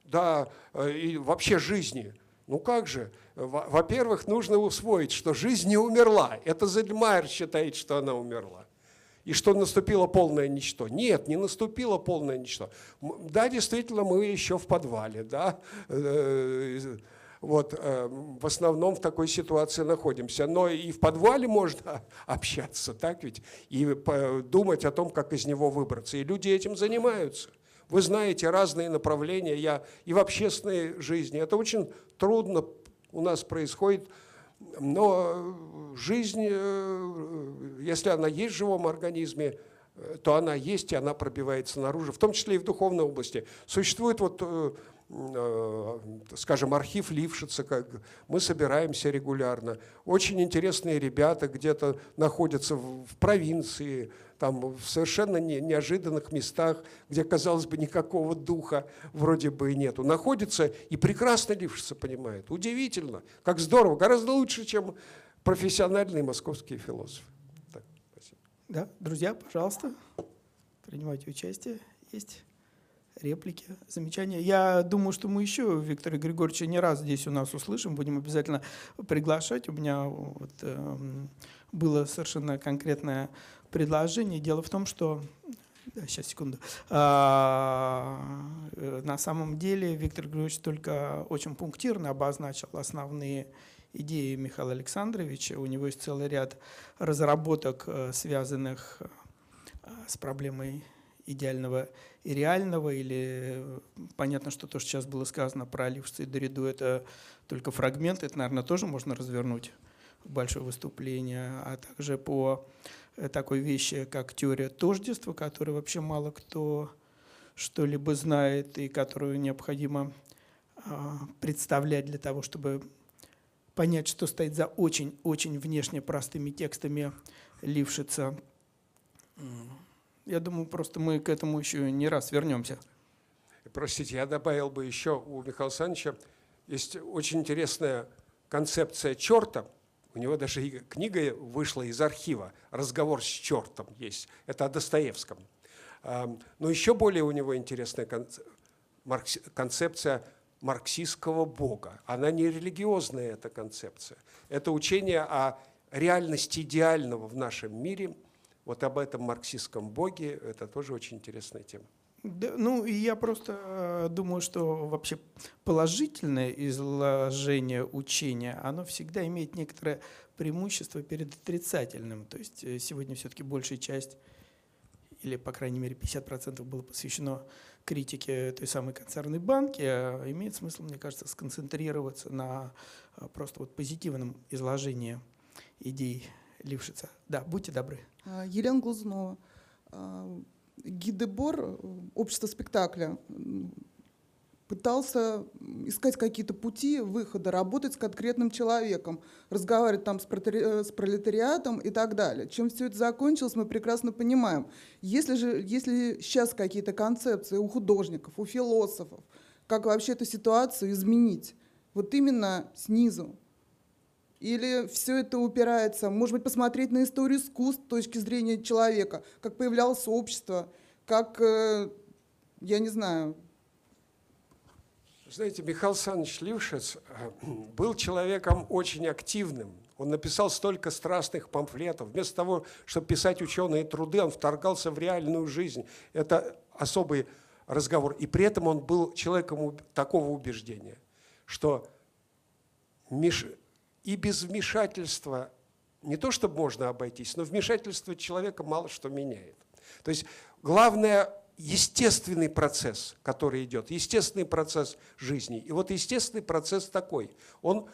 да, э, и вообще жизни, ну как же? Во- Во-первых, нужно усвоить, что жизнь не умерла. Это Зельмайер считает, что она умерла и что наступило полное ничто. Нет, не наступило полное ничто. Да, действительно, мы еще в подвале, да, э, вот, э, в основном в такой ситуации находимся. Но и в подвале можно общаться, так ведь, и думать о том, как из него выбраться. И люди этим занимаются. Вы знаете разные направления, я и в общественной жизни. Это очень трудно у нас происходит, но жизнь, э, если она есть в живом организме, э, то она есть, и она пробивается наружу, в том числе и в духовной области. Существует вот э, Э, скажем, архив Лившица, как мы собираемся регулярно. Очень интересные ребята где-то находятся в провинции, там в совершенно не, неожиданных местах, где, казалось бы, никакого духа вроде бы и нету. Находятся и прекрасно Лившица понимает. Удивительно, как здорово, гораздо лучше, чем профессиональные московские философы. Так, спасибо. Да, друзья, пожалуйста, принимайте участие. Есть реплики, замечания. Я думаю, что мы еще Виктора Григорьевича не раз здесь у нас услышим, будем обязательно приглашать. У меня вот, э, было совершенно конкретное предложение. Дело в том, что да, сейчас, секунду. А, э, на самом деле Виктор Григорьевич только очень пунктирно обозначил основные идеи Михаила Александровича. У него есть целый ряд разработок, э, связанных э, с проблемой идеального и реального, или понятно, что то, что сейчас было сказано про Лившца и Дориду, это только фрагмент, это, наверное, тоже можно развернуть в большое выступление, а также по такой вещи, как теория тождества, которую вообще мало кто что-либо знает и которую необходимо а, представлять для того, чтобы понять, что стоит за очень-очень внешне простыми текстами Лившица. Я думаю, просто мы к этому еще не раз вернемся. Простите, я добавил бы еще у Михаила Александровича есть очень интересная концепция черта. У него даже книга вышла из архива «Разговор с чертом» есть. Это о Достоевском. Но еще более у него интересная концепция марксистского бога. Она не религиозная, эта концепция. Это учение о реальности идеального в нашем мире – вот об этом марксистском боге, это тоже очень интересная тема. Да, ну, я просто э, думаю, что вообще положительное изложение учения, оно всегда имеет некоторое преимущество перед отрицательным. То есть э, сегодня все-таки большая часть, или, по крайней мере, 50% было посвящено критике той самой концерной банки. А имеет смысл, мне кажется, сконцентрироваться на э, просто вот позитивном изложении идей Лившица. Да, будьте добры. А, Елена Глазунова. Гидебор, э, общество спектакля, пытался искать какие-то пути выхода, работать с конкретным человеком, разговаривать там с пролетариатом и так далее. Чем все это закончилось, мы прекрасно понимаем. Если же если сейчас какие-то концепции у художников, у философов, как вообще эту ситуацию изменить, вот именно снизу, или все это упирается, может быть, посмотреть на историю искусств с точки зрения человека, как появлялось общество, как, э, я не знаю. Знаете, Михаил Александрович Лившиц э, был человеком очень активным. Он написал столько страстных памфлетов. Вместо того, чтобы писать ученые труды, он вторгался в реальную жизнь. Это особый разговор. И при этом он был человеком такого убеждения, что Миш и без вмешательства не то, чтобы можно обойтись, но вмешательство человека мало что меняет. То есть главное естественный процесс, который идет, естественный процесс жизни. И вот естественный процесс такой. Он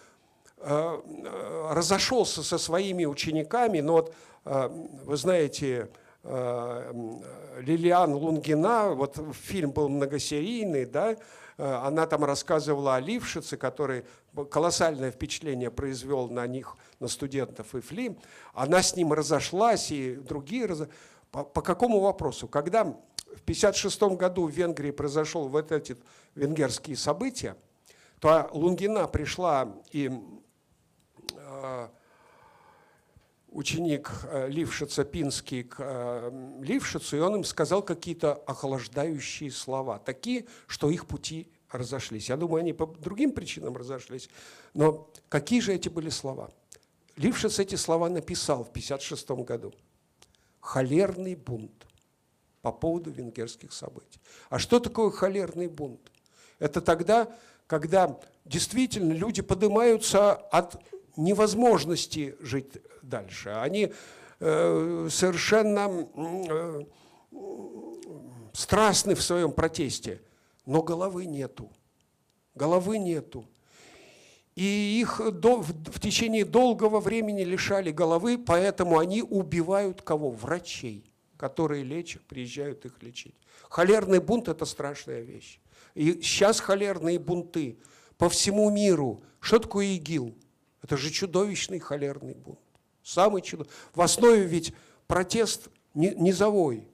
э, э разошелся со своими учениками, но вот э, вы знаете, Лилиан Лунгина, вот фильм был многосерийный, да, она там рассказывала о Лившице, который колоссальное впечатление произвел на них, на студентов ИФЛИ. Она с ним разошлась, и другие... Раз... По, по какому вопросу? Когда в 1956 году в Венгрии произошел вот эти венгерские события, то Лунгина пришла и э, ученик э, Лившица Пинский к э, Лившицу, и он им сказал какие-то охлаждающие слова, такие, что их пути разошлись. Я думаю, они по другим причинам разошлись, но какие же эти были слова? Лившиц эти слова написал в 1956 году. Холерный бунт по поводу венгерских событий. А что такое холерный бунт? Это тогда, когда действительно люди поднимаются от невозможности жить дальше. Они э, совершенно э, страстны в своем протесте, но головы нету. Головы нету. И их до- в, в течение долгого времени лишали головы, поэтому они убивают кого? Врачей, которые лечат, приезжают их лечить. Холерный бунт – это страшная вещь. И сейчас холерные бунты по всему миру. Что такое ИГИЛ? Это же чудовищный холерный бунт. Самый чудо. В основе ведь протест низовой,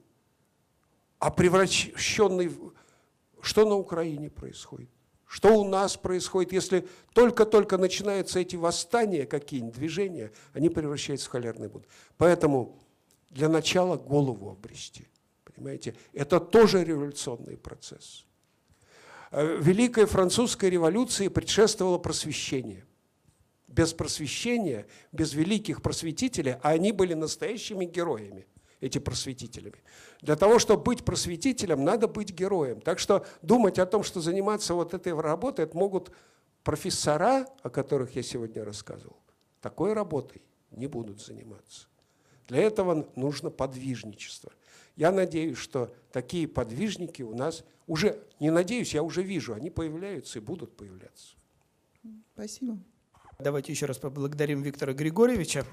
а превращенный... в- Что на Украине происходит? Что у нас происходит, если только-только начинаются эти восстания, какие-нибудь движения, они превращаются в холерный бунт. Поэтому для начала голову обрести. Понимаете? Это тоже революционный процесс. Э, Великой французской революции предшествовало просвещение. Без просвещения, без великих просветителей, а они были настоящими героями, эти просветителями. Для того, чтобы быть просветителем, надо быть героем. Так что думать о том, что заниматься вот этой работой, это могут профессора, о которых я сегодня рассказывал, такой работой не будут заниматься. Для этого нужно подвижничество. Я надеюсь, что такие подвижники у нас уже, не надеюсь, я уже вижу, они появляются и будут появляться. Спасибо. Давайте еще раз поблагодарим Виктора Григорьевича.